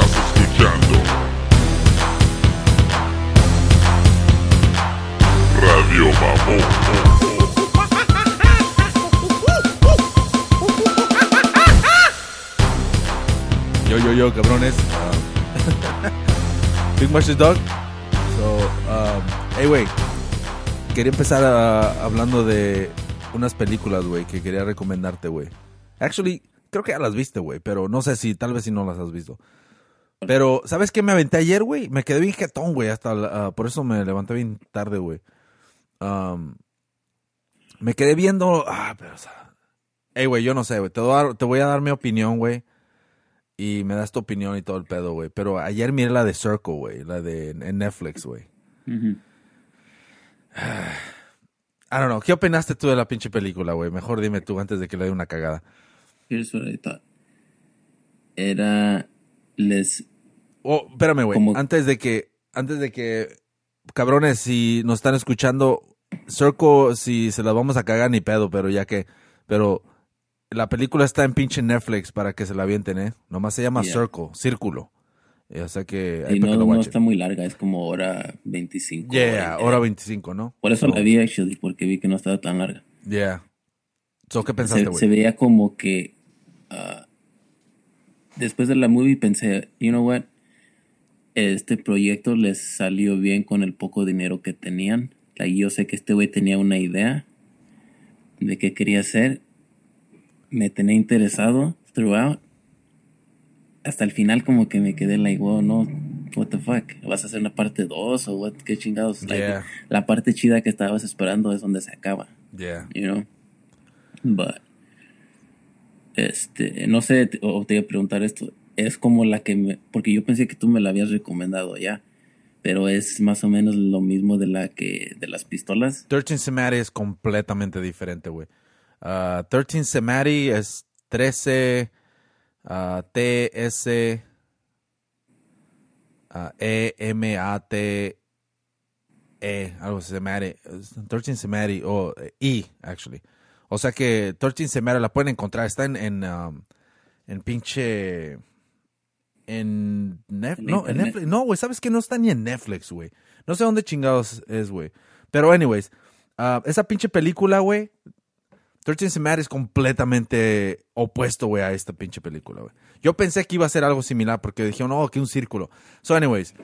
Estás escuchando Radio Mamón. Yo, yo, yo, cabrones. Um, Big Mush's Dog. So, um, hey, güey. Quería empezar ah, hablando de unas películas, güey, que quería recomendarte, güey. Actually, creo que ya las viste, güey, pero no sé si, tal vez si no las has visto. Pero, ¿sabes qué me aventé ayer, güey? Me quedé bien jetón, güey, hasta, la- ah, por eso me levanté bien tarde, güey. Um, me quedé viendo, ah, pero, o sea, hey, güey, yo no sé, güey, te, voy a dar- te voy a dar mi opinión, güey. Y me das tu opinión y todo el pedo, güey. Pero ayer miré la de Circle, güey. La de en Netflix, güey. Ujú. I don't know. ¿Qué opinaste tú de la pinche película, güey? Mejor dime tú antes de que le dé una cagada. Here's what I thought. Era. Les. Oh, espérame, güey. Como- Antes de que, antes de que, cabrones, si nos están escuchando, Circle, si se las vamos a cagar ni pedo, pero ya que, pero la película está en pinche Netflix para que se la avienten, ¿eh? Nomás se llama Yeah. Circle, Círculo. Eh, O sea que, Y no, que lo no watchen. está muy larga, es como hora 25. Yeah, hora hora media. 25, ¿no? Por eso So, la vi, actually, porque vi que no estaba tan larga. Yeah. So, ¿qué pensaste, Se, güey? se veía como que. ah, después de la movie pensé, you know what? Este proyecto les salió bien con el poco dinero que tenían. Like, yo sé que este güey tenía una idea de qué quería hacer. Me tenía interesado throughout. Hasta el final como que me quedé like, wow, no, what the fuck, ¿vas a hacer una parte 2 o what, qué chingados? Like, Yeah. la parte chida que estabas esperando es donde se acaba Yeah. you know. But, este, no sé, te- o te iba a preguntar esto, es como la que me, porque yo pensé que tú me la habías recomendado ya, pero es más o menos lo mismo de la que, de las pistolas. 13 Semari es completamente diferente, güey. Ah, 13 Semari es 13 ah, TS ah, E-M-A-T E, algo así, Semari. 13 Semari, o eh, E, actually. O sea que 13 Semari la pueden encontrar, está en, en, um, en pinche... En, Nef- no, en. Netflix. No, güey, ¿sabes que No está ni en Netflix, güey. No sé dónde chingados es, güey. Pero, anyways, ah, esa pinche película, güey. 13 Semari es completamente opuesto, güey, a esta pinche película, güey. Yo pensé que iba a ser algo similar porque dijeron, no, que un círculo. So, anyways.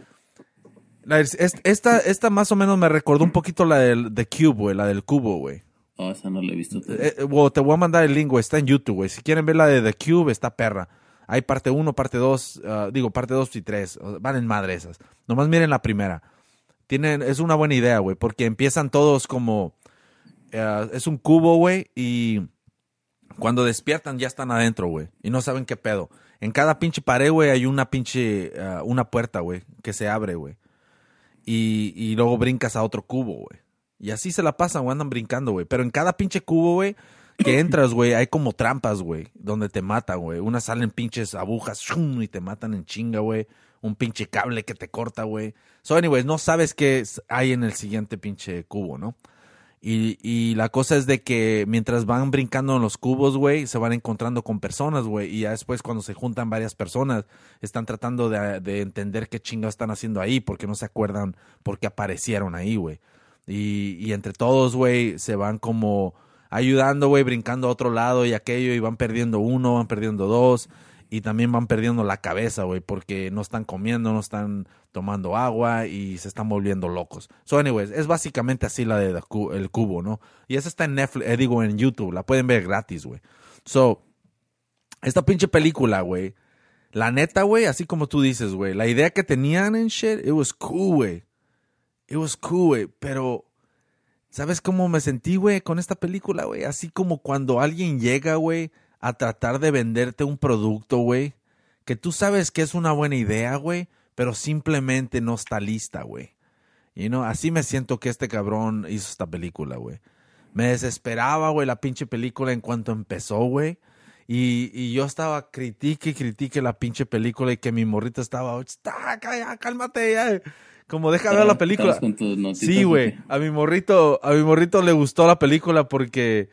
la- esta, esta más o menos me recordó un poquito la del The Cube, güey, la del cubo, güey. Oh, esa no la he visto. Eh, eh, te voy a mandar el link, güey. Está en YouTube, güey. Si quieren ver la de The Cube, está perra. Hay parte 1, parte 2, digo, parte 2 y 3. Van en madre esas. Nomás miren la primera. Tienen, es una buena idea, güey, porque empiezan todos como... eh, es un cubo, güey, y cuando despiertan ya están adentro, güey, y no saben qué pedo. En cada pinche pared, güey, hay una pinche... eh, una puerta, güey, que se abre, güey. Y, y luego brincas a otro cubo, güey. Y así se la pasan, güey, andan brincando, güey. Pero en cada pinche cubo, güey, que entras, güey, hay como trampas, güey, donde te matan, güey. Unas salen pinches agujas ¡shum! y te matan en chinga, güey. Un pinche cable que te corta, güey. So, anyways, no sabes qué hay en el siguiente pinche cubo, ¿no? Y, y la cosa es de que mientras van brincando en los cubos, güey, se van encontrando con personas, güey. Y ya después cuando se juntan varias personas, están tratando de, de entender qué chingados están haciendo ahí, porque no se acuerdan por qué aparecieron ahí, güey. Y, entre todos, güey, se van como ayudando, güey, brincando a otro lado y aquello, y van perdiendo uno, van perdiendo dos, y también van perdiendo la cabeza, güey, porque no están comiendo, no están tomando agua y se están volviendo locos. So, anyways, es básicamente así la de El Cubo, ¿no? Y esa está en Netflix, eh, digo, en YouTube, la pueden ver gratis, güey. So, esta pinche película, güey, la neta, güey, así como tú dices, güey, la idea que tenían en shit, it was cool, güey. It was cool, güey, pero ¿sabes cómo me sentí, güey, con esta película, güey? Así como cuando alguien llega, güey, a tratar de venderte un producto, güey, que tú sabes que es una buena idea, güey, pero simplemente no está lista, güey. You know, así me siento que este cabrón hizo esta película, güey. Me desesperaba, güey, la pinche película en cuanto empezó, güey. Y, y yo estaba critique y critique la pinche película y que mi morrito estaba, "Está, ya, cálmate, ya. Como deja ver la película. ¿Estabas con tus notitas Sí, güey. A mi morrito, a mi morrito le gustó la película porque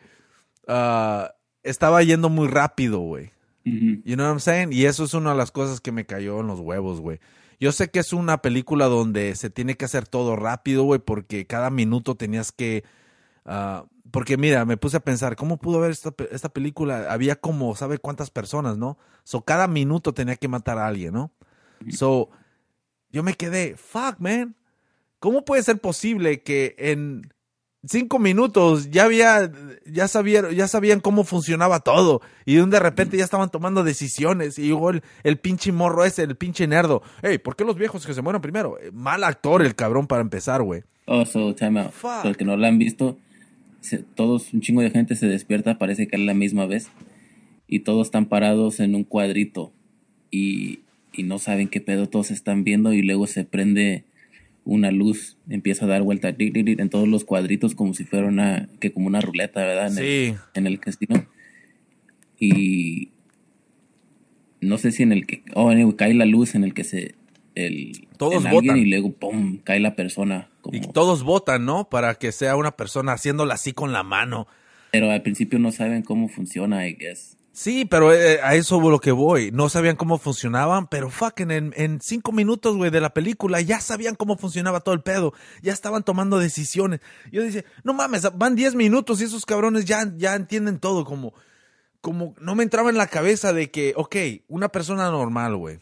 ah, estaba yendo muy rápido, güey. You know what I'm saying? Y eso es una de las cosas que me cayó en los huevos, güey. Yo sé que es una película donde se tiene que hacer todo rápido, güey, porque cada minuto tenías que... ah, porque mira, me puse a pensar, ¿cómo pudo haber esta, esta película? Había como, ¿sabe cuántas personas, no? So, cada minuto tenía que matar a alguien, ¿no? So, yo me quedé, fuck, man. ¿Cómo puede ser posible que en cinco minutos ya había, ya sabían, ya sabían cómo funcionaba todo y de repente ya estaban tomando decisiones y llegó el, el pinche morro ese, el pinche nerdo. Hey, ¿por qué los viejos que se mueran primero? Eh, Mal actor el cabrón para empezar, güey. Oh, so, time out. Fuck. Los que no la han visto, se- todos, un chingo de gente se despierta, parece que es la misma vez. Y todos están parados en un cuadrito. Y, y no saben qué pedo, todos están viendo. Y luego se prende una luz, empieza a dar vuelta en todos los cuadritos, como si fuera una, que como una ruleta, ¿verdad? En, Sí. el, en el casino. Y no sé si en el que, oh, cae la luz en el que se, el, Todos en alguien y luego, pum, cae la persona. Como, Y todos votan, ¿no? Para que sea una persona haciéndola así con la mano. Pero al principio no saben cómo funciona, I guess. Sí, pero eh, a eso lo que voy. No sabían cómo funcionaban, pero fucking en, en cinco minutos, güey, de la película ya sabían cómo funcionaba todo el pedo. Ya estaban tomando decisiones. Yo dije, no mames, van 10 minutos y esos cabrones ya, ya entienden todo. Como, como no me entraba en la cabeza de que, ok, una persona normal, güey.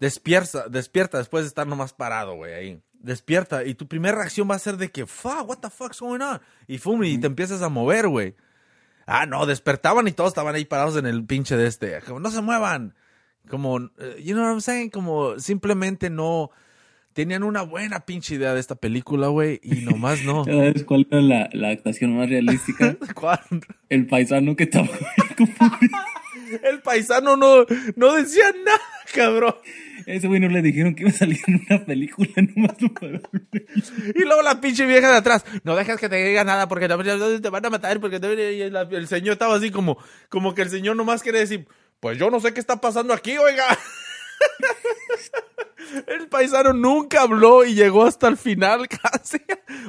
Despierta, despierta después de estar nomás parado, güey, ahí. Despierta y tu primera reacción va a ser de que, fuck, what the fuck's going on? Y fum, y te empiezas a mover, güey. Ah, no, despertaban y todos estaban ahí parados en el pinche de este. Como, no se muevan. Como, eh, you know what I'm saying? Como simplemente no tenían una buena pinche idea de esta película, güey, y nomás no. ¿Sabes cuál era la, la actuación más realística? ¿Cuál? El paisano que estaba El paisano no, no decía nada, cabrón. Ese güey no le dijeron que iba a salir en una película, nomás lo. Y luego la pinche vieja de atrás, no dejes que te diga nada porque te van a matar, porque te- la- el señor estaba así como, como que el señor nomás quiere decir, pues yo no sé qué está pasando aquí, oiga. El paisano nunca habló y llegó hasta el final casi.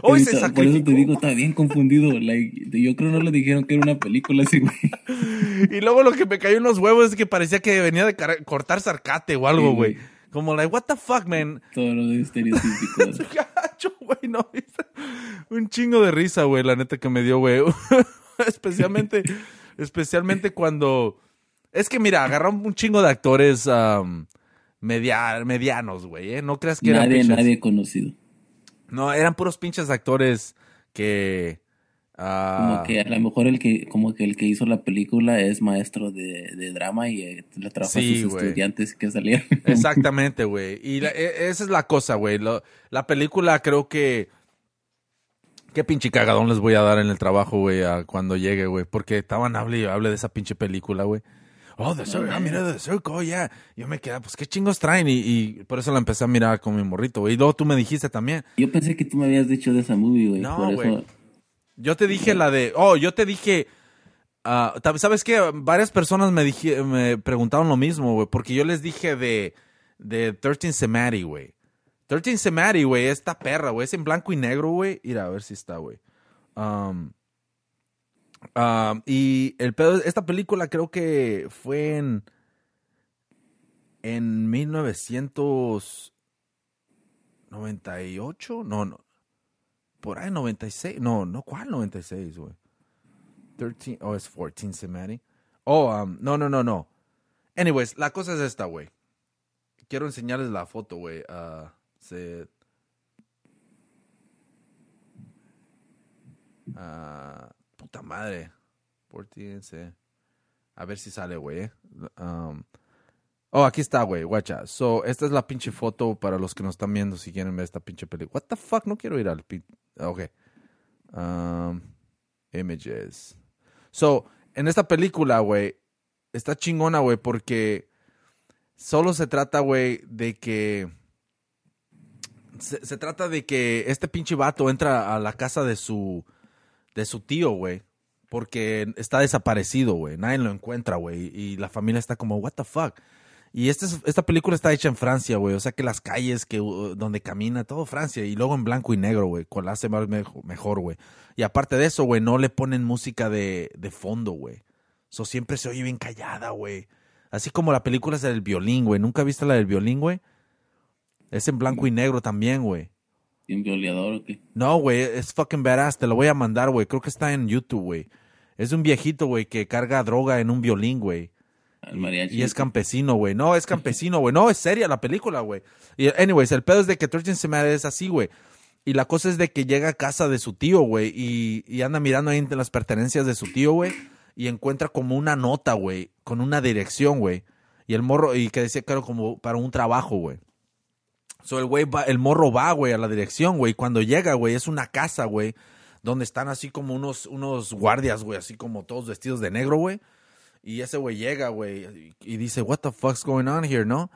Hoy se Por eso te sacrificó. digo, está bien confundido. Like, yo creo no le dijeron que era una película ese güey. Y luego lo que me cayó en los huevos es que parecía que venía de cortar sarcate o algo, Sí, güey. güey. Como, like, what the fuck, man. Todo lo de estereotípico. Gacho, güey, no. Un chingo de risa, güey, la neta que me dio, güey. especialmente, especialmente cuando... Es que, mira, agarraron un chingo de actores am, media- medianos, güey, ¿eh? No creas que eran nadie, pinches- nadie conocido. No, eran puros pinches actores que... ah, Como que a lo mejor el que, como que el que hizo la película es maestro de, de drama y eh, le Sí, a sus güey. estudiantes que salieron. Exactamente, güey. Y la- e- esa es la cosa, güey. La película creo que... Qué pinche cagadón les voy a dar en el trabajo, güey, cuando llegue, güey. Porque estaban hable y hable de esa pinche película, güey. Oh, The Circle, ah, mira The Circle, oh, yeah. Yo me quedé, pues, ¿qué chingos traen? Y, y por eso la empecé a mirar con mi morrito, güey. Y luego tú me dijiste también. Yo pensé que tú me habías dicho de esa movie, güey. No, por güey. eso. Yo te dije la de... Oh, yo te dije... tab- ¿Sabes qué? Varias personas me, dije, me preguntaron lo mismo, güey. Porque yo les dije de... De 13 Semati, güey. 13 Semati, güey. Esta perra, güey. Es en blanco y negro, güey. Mira, a ver si está, güey. Um, um, y el pedo... Esta película creo que fue en... En 1998. No, no. Por ahí 96. No, no, ¿cuál 96, güey? 13, oh, es 14 Semati. Oh, um, no, no, no, no. Anyways, la cosa es esta, güey. Quiero enseñarles la foto, güey. Ah, se... Ah, puta madre. 14, se... A ver si sale, güey. eh. Um, oh, aquí está, güey. Guacha. So, esta es la pinche foto para los que nos están viendo si quieren ver esta pinche película. What the fuck? No quiero ir al pin... Ok. Um, images. So, en esta película, güey, está chingona, güey, porque solo se trata, güey, de que. Se, se trata de que este pinche vato entra a la casa de su. De su tío, güey. Porque está desaparecido, güey. Nadie lo encuentra, güey. Y la familia está como, what the fuck. Y este es- esta película está hecha en Francia, güey. O sea que las calles que uh, donde camina, todo Francia. Y luego en blanco y negro, güey. Con la mejor, güey. Y aparte de eso, güey, no le ponen música de, de fondo, güey. So siempre se oye bien callada, güey. Así como la película es del violín, güey. ¿Nunca viste la del violín, güey? Es en blanco y negro también, güey. ¿Y violador o qué? No, güey, es fucking badass. Te lo voy a mandar, güey. Creo que está en YouTube, güey. Es un viejito, güey, que carga droga en un violín, güey. Mariachi. Y es campesino, güey. No, es campesino, güey. No, es seria la película, güey. Y, anyways, el pedo es de que Turgeon se me es así, güey. Y la cosa es de que llega a casa de su tío, güey. Y, y anda mirando ahí entre las pertenencias de su tío, güey. Y encuentra como una nota, güey. Con una dirección, güey. Y el morro, y que decía era como para un trabajo, güey. So el güey va, el morro va, güey, a la dirección, güey. Cuando llega, güey, es una casa, güey. Donde están así como unos, unos guardias, güey. Así como todos vestidos de negro, güey. Y ese güey llega, güey, y dice, what the fuck's going on here, ¿no?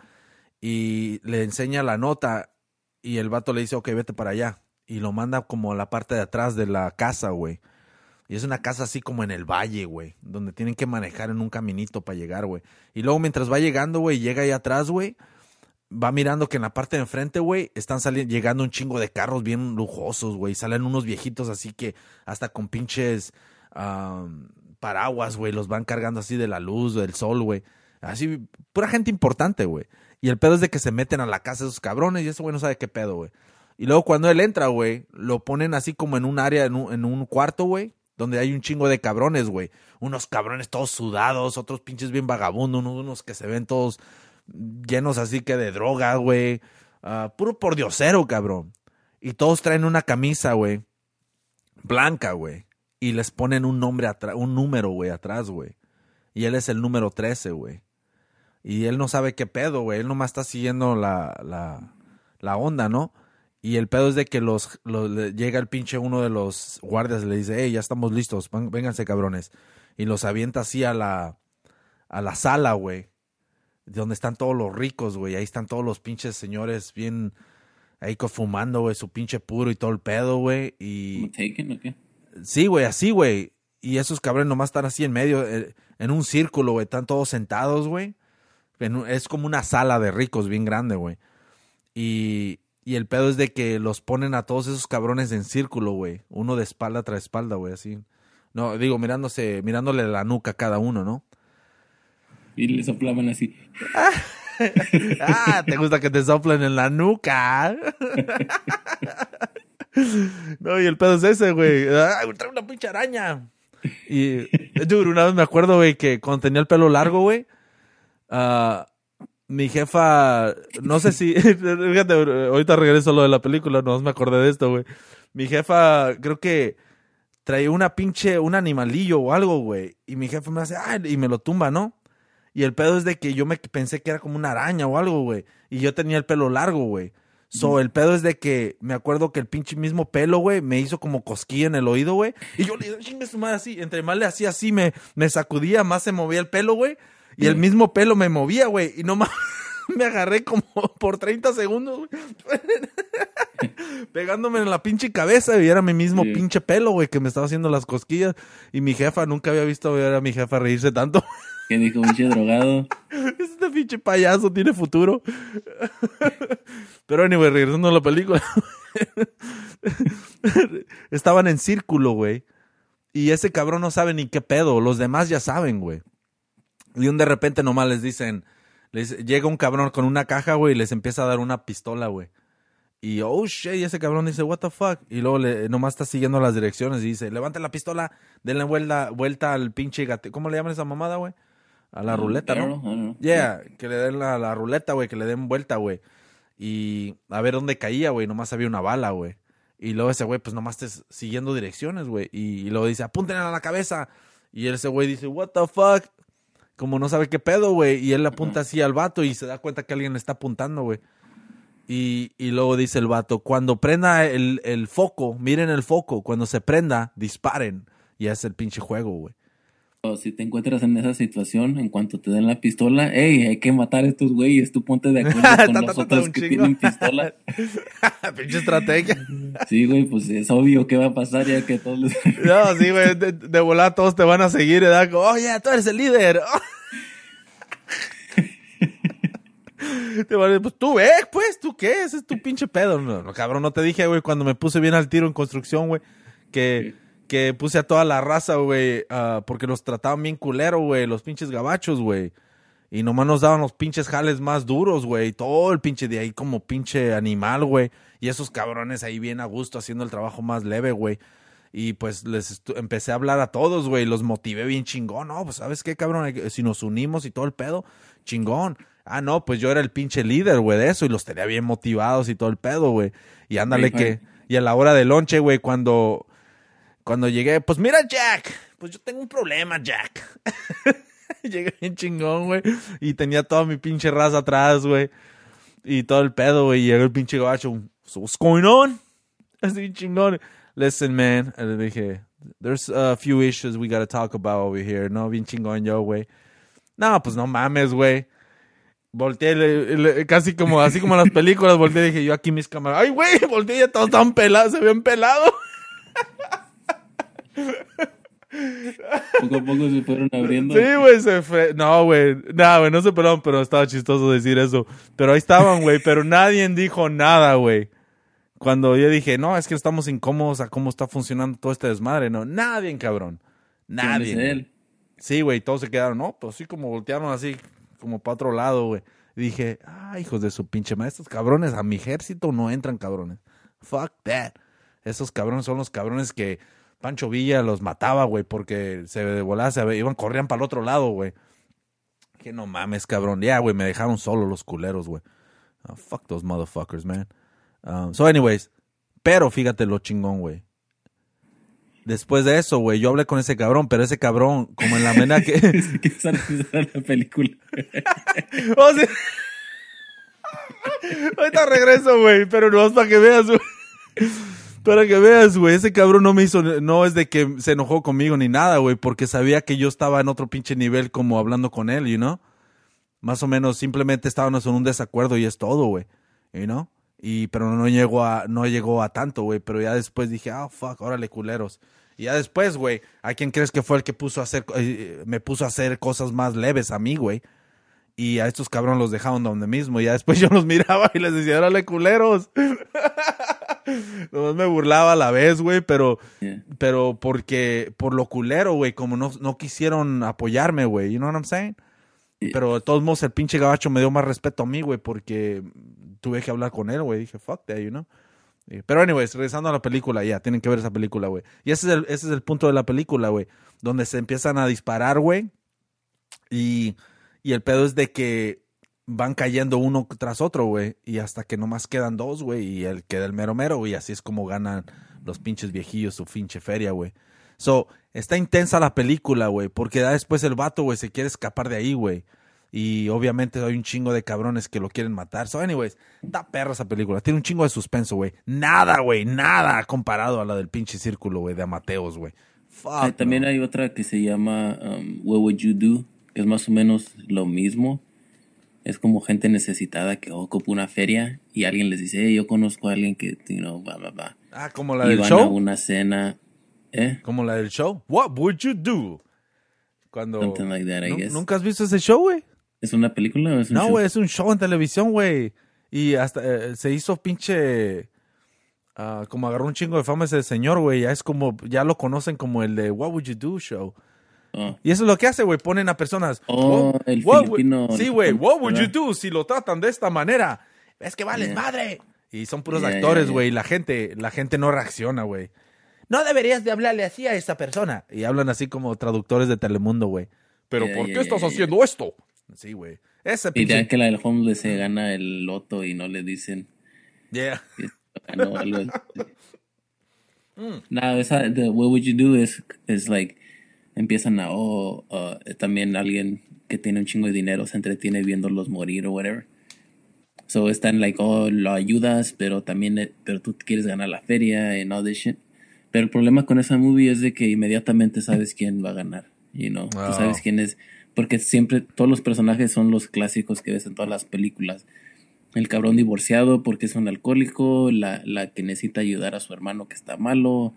Y le enseña la nota y el vato le dice, ok, vete para allá. Y lo manda como a la parte de atrás de la casa, güey. Y es una casa así como en el valle, güey, donde tienen que manejar en un caminito para llegar, güey. Y luego mientras va llegando, güey, llega ahí atrás, güey, va mirando que en la parte de enfrente, güey, están saliendo, llegando un chingo de carros bien lujosos, güey. Salen unos viejitos así que hasta con pinches paraguas, güey, los van cargando así de la luz, del sol, güey. Así, pura gente importante, güey. Y el pedo es de que se meten a la casa de esos cabrones y ese güey no sabe qué pedo, güey. Y luego cuando él entra, güey, lo ponen así como en un área, en un, en un cuarto, güey, donde hay un chingo de cabrones, güey. Unos cabrones todos sudados, otros pinches bien vagabundos, unos que se ven todos llenos así que de droga, güey. Ah, puro por diosero, cabrón. Y todos traen una camisa, güey. Blanca, güey. Y les ponen un nombre atrás, un número, güey, atrás, güey. Y él es el número 13, güey. Y él no sabe qué pedo, güey. Él nomás está siguiendo la, la, la onda, ¿no? Y el pedo es de que los, los le- llega el pinche uno de los guardias y le dice, hey, ya estamos listos, vénganse cabrones. Y los avienta así a la, a la sala, güey. Donde están todos los ricos, güey. Ahí están todos los pinches señores bien ahí fumando, güey, su pinche puro y todo el pedo, güey. Y, ¿Como Taken o qué? Sí, güey, así, güey. Y esos cabrones nomás están así en medio, eh, en un círculo, güey. Están todos sentados, güey. Es como una sala de ricos bien grande, güey. Y, y el pedo es de que los ponen a todos esos cabrones en círculo, güey. Uno de espalda tras espalda, güey, así. No, digo, mirándose, mirándole la nuca a cada uno, ¿no? Y le soplaban así. Ah, te gusta que te soplen en la nuca. No, y el pedo es ese, güey. Ah, trae una pinche araña. Y, dude, una vez me acuerdo, güey, que cuando tenía el pelo largo, güey, ah, mi jefa, no sé si, fíjate, ahorita regreso a lo de la película, no me acordé de esto, güey. Mi jefa, creo que traía una pinche, un animalillo o algo, güey. Y mi jefa me hace, ah, y me lo tumba, ¿no? Y el pedo es de que yo me pensé que era como una araña o algo, güey. Y yo tenía el pelo largo, güey. So, el pedo es de que me acuerdo que el pinche mismo pelo, güey, me hizo como cosquilla en el oído, güey. Y yo le dije, chingue su madre así. Entre más le hacía así, me, me sacudía, más se movía el pelo, güey. Y el mismo pelo me movía, güey. Y nomás me agarré como por 30 segundos, güey. Pegándome en la pinche cabeza y era mi mismo pinche pelo, güey, que me estaba haciendo las cosquillas. Y mi jefa, nunca había visto ver a mi jefa reírse tanto. Que dijo, pinche drogado. Este pinche payaso tiene futuro. Pero anyway, regresando a la película. Estaban en círculo, güey. Y ese cabrón no sabe ni qué pedo. Los demás ya saben, güey. Y un de repente nomás les dicen, llega un cabrón con una caja, güey, y les empieza a dar una pistola, güey. Y oh shit, ese cabrón dice, what the fuck. Y luego le, nomás está siguiendo las direcciones y dice, levante la pistola, denle vuelta, vuelta al pinche gato. ¿Cómo le llaman esa mamada, güey? A la ruleta, ¿no? Yeah, que le den la, la ruleta, güey, que le den vuelta, güey. Y a ver dónde caía, güey. Nomás había una bala, güey. Y luego ese güey, pues nomás estés siguiendo direcciones, güey. Y, y luego dice, apúntenle a la cabeza. Y ese güey dice, what the fuck. Como no sabe qué pedo, güey. Y él le apunta así al vato y se da cuenta que alguien le está apuntando, güey. Y, y luego dice el vato, cuando prenda el, el foco, miren el foco, cuando se prenda, disparen. Y es el pinche juego, güey. O si te encuentras en esa situación, en cuanto te den la pistola, hey, hay que matar a estos güeyes, tú ponte de acuerdo con ta, los ta, otros que tienen pistola. pinche estrategia. Sí, güey, pues es obvio que va a pasar ya que todos les... No, sí, güey, de, de volada todos te van a seguir, ¿verdad? Como, oh, tú eres el líder. Te van a decir, pues tú, eh, pues, ¿tú qué? Ese es tu pinche pedo. No, no, cabrón, no te dije, güey, cuando me puse bien al tiro en construcción, güey, que, que puse a toda la raza, güey, ah, porque los trataban bien culero, güey, los pinches gabachos, güey. Y nomás nos daban los pinches jales más duros, güey. Todo el pinche de ahí como pinche animal, güey. Y esos cabrones ahí bien a gusto haciendo el trabajo más leve, güey. Y pues les empecé a hablar a todos, güey. Los motivé bien chingón. No, pues ¿sabes qué, cabrón? Si nos unimos y todo el pedo, chingón. Ah, no, pues yo era el pinche líder, güey, de eso. Y los tenía bien motivados y todo el pedo, güey. Y ándale que... Y a la hora del lonche, güey, cuando... Cuando llegué, pues mira, Jack. Pues yo tengo un problema, Jack. Llegué bien chingón, güey. Y tenía toda mi pinche raza atrás, güey. Y todo el pedo, güey. Y llegó el pinche gabacho. So what's going on? Así chingón. Listen, man. Le dije, there's a few issues we gotta talk about over here. No, bien chingón yo, güey. No, pues no mames, güey. Volteé, le- le- casi como, así como las películas, volteé y dije, yo aquí mis cámaras. Ay, güey, volteé y ya todos estaban pelados, se habían pelado. Poco a poco se fueron abriendo. Sí, güey, se fue. No, güey. No, güey, no sé, perdón, pero estaba chistoso decir eso. Pero ahí estaban, güey, pero nadie dijo nada, güey. Cuando yo dije, no, es que estamos incómodos a cómo está funcionando todo este desmadre, no. Nadie, cabrón. ¿Quién es Nadie. él? Sí, güey, todos se quedaron, no, pues sí, como voltearon así, como para otro lado, güey. Y dije, ah, hijos de su pinche madre, estos cabrones a mi ejército no entran, cabrones. Fuck that. Esos cabrones son los cabrones que Pancho Villa los mataba, güey, porque se de volada se iban, corrían para el otro lado, güey. Que no mames, cabrón. Ya, güey, me dejaron solo los culeros, güey. Ah, fuck those motherfuckers, man. Um, so, anyways, pero fíjate lo chingón, güey. Después de eso, güey, yo hablé con ese cabrón, pero ese cabrón, como en la mena que... que la película. O sea- Ahorita regreso, güey, pero no es para que veas, güey. Para que veas, güey, ese cabrón no me hizo, no es de que se enojó conmigo ni nada, güey, porque sabía que yo estaba en otro pinche nivel como hablando con él, you know? Más o menos simplemente estábamos en un desacuerdo y es todo, güey, you know? Y, pero no llegó a, no llegó a tanto, güey, pero ya después dije, ah, fuck, órale, culeros. Y ya después, güey, ¿a quién crees que fue el que puso a hacer, eh, me puso a hacer cosas más leves a mí, güey? Y a estos cabrones los dejaron donde mismo. Y ya después yo los miraba y les decía, órale, culeros. Nomás me burlaba a la vez, güey, pero, Yeah. pero porque, por lo culero, güey, como no, no quisieron apoyarme, güey, you know what I'm saying? Yeah. Pero de todos modos el pinche gabacho me dio más respeto a mí, güey, porque tuve que hablar con él, güey. Dije, fuck that, you know? Y- Pero anyways, regresando a la película, ya, tienen que ver esa película, güey. Y ese es el, ese es el punto de la película, güey. Donde se empiezan a disparar, güey. Y, y el pedo es de que van cayendo uno tras otro, güey. Y hasta que nomás quedan dos, güey. Y el queda el mero mero, güey. Y así es como ganan los pinches viejillos su pinche feria, güey. So, está intensa la película, güey. Porque ya después el vato, güey, se quiere escapar de ahí, güey. Y obviamente hay un chingo de cabrones que lo quieren matar. So, anyways, da perra esa película. Tiene un chingo de suspenso, güey. Nada, güey. Nada comparado a la del pinche círculo, güey, de Amateos, güey. Fuck. También no. hay otra que se llama um, What Would You Do, que es más o menos lo mismo. Es como gente necesitada que ocupa una feria y alguien les dice, "Hey, yo conozco a alguien que, you know, bla, bla, bla. Ah, como la Y del van a show. una cena, ¿eh? Como la del show. What would you do? Cuando. Something like that, I Nu- guess. ¿Nunca has visto ese show, güey? ¿Es una película o es un No, show? güey, es un show en televisión, güey. Y hasta eh, se hizo pinche. ah, como agarró un chingo de fama ese señor, güey. Ya es como. Ya lo conocen como el de What Would You Do Show. Oh, Y eso es lo que hace, güey. Ponen a personas. Oh, el what would- Sí, güey. What would you do si lo tratan de esta manera? Es que vales Yeah. madre. Y son puros Yeah, yeah, actores, yeah. güey. Y la gente, la gente no reacciona, güey. No deberías de hablarle así a esta persona. Y hablan así como traductores de Telemundo, güey. Pero Yeah, ¿por yeah, qué estás yeah, yeah. haciendo esto? Sí, güey. Ese Y ya que la del homeless se gana el loto y no le dicen Yeah. así. Mm. Nada, esa What Would You Do es, es like, empiezan a, oh, uh, también alguien que tiene un chingo de dinero se entretiene viéndolos morir o whatever. So están like, oh, lo ayudas, pero también, eh, pero tú quieres ganar la feria and all this shit. Pero el problema con esa movie es de que inmediatamente sabes quién va a ganar, you know. Tú sabes quién es, porque siempre todos los personajes son los clásicos que ves en todas las películas. El cabrón divorciado porque es un alcohólico, la, la que necesita ayudar a su hermano que está malo,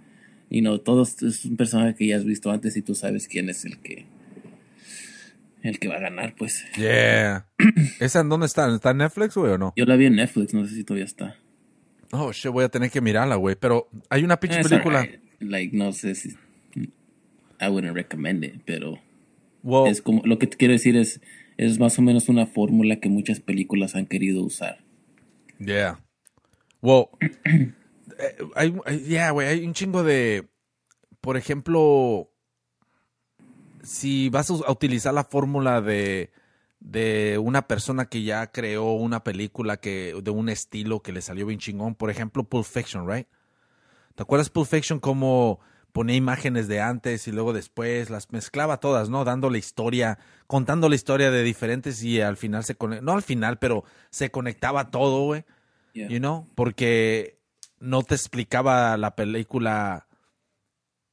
y no, todos es un personaje que ya has visto antes y tú sabes quién es el que el que va a ganar, pues. Yeah. ¿Esa en dónde está? ¿Está en Netflix, güey, o no? Yo la vi en Netflix, no sé si todavía está. Oh, shit, voy a tener que mirarla, güey. Pero hay una pinche película. alright. like, no sé si. I wouldn't recommend it, pero. Well, Es como, lo que te quiero decir es, es más o menos una fórmula que muchas películas han querido usar. Yeah. Well, eh, hay, yeah, güey, hay un chingo de, por ejemplo, si vas a utilizar la fórmula de, de una persona que ya creó una película que de un estilo que le salió bien chingón, por ejemplo, Pulp Fiction, right? ¿Te acuerdas Pulp Fiction como ponía imágenes de antes y luego después las mezclaba todas, ¿no? Dando la historia, contando la historia de diferentes y al final se conectaba, no al final, pero se conectaba todo, güey. Yeah. You know, porque no te explicaba la película.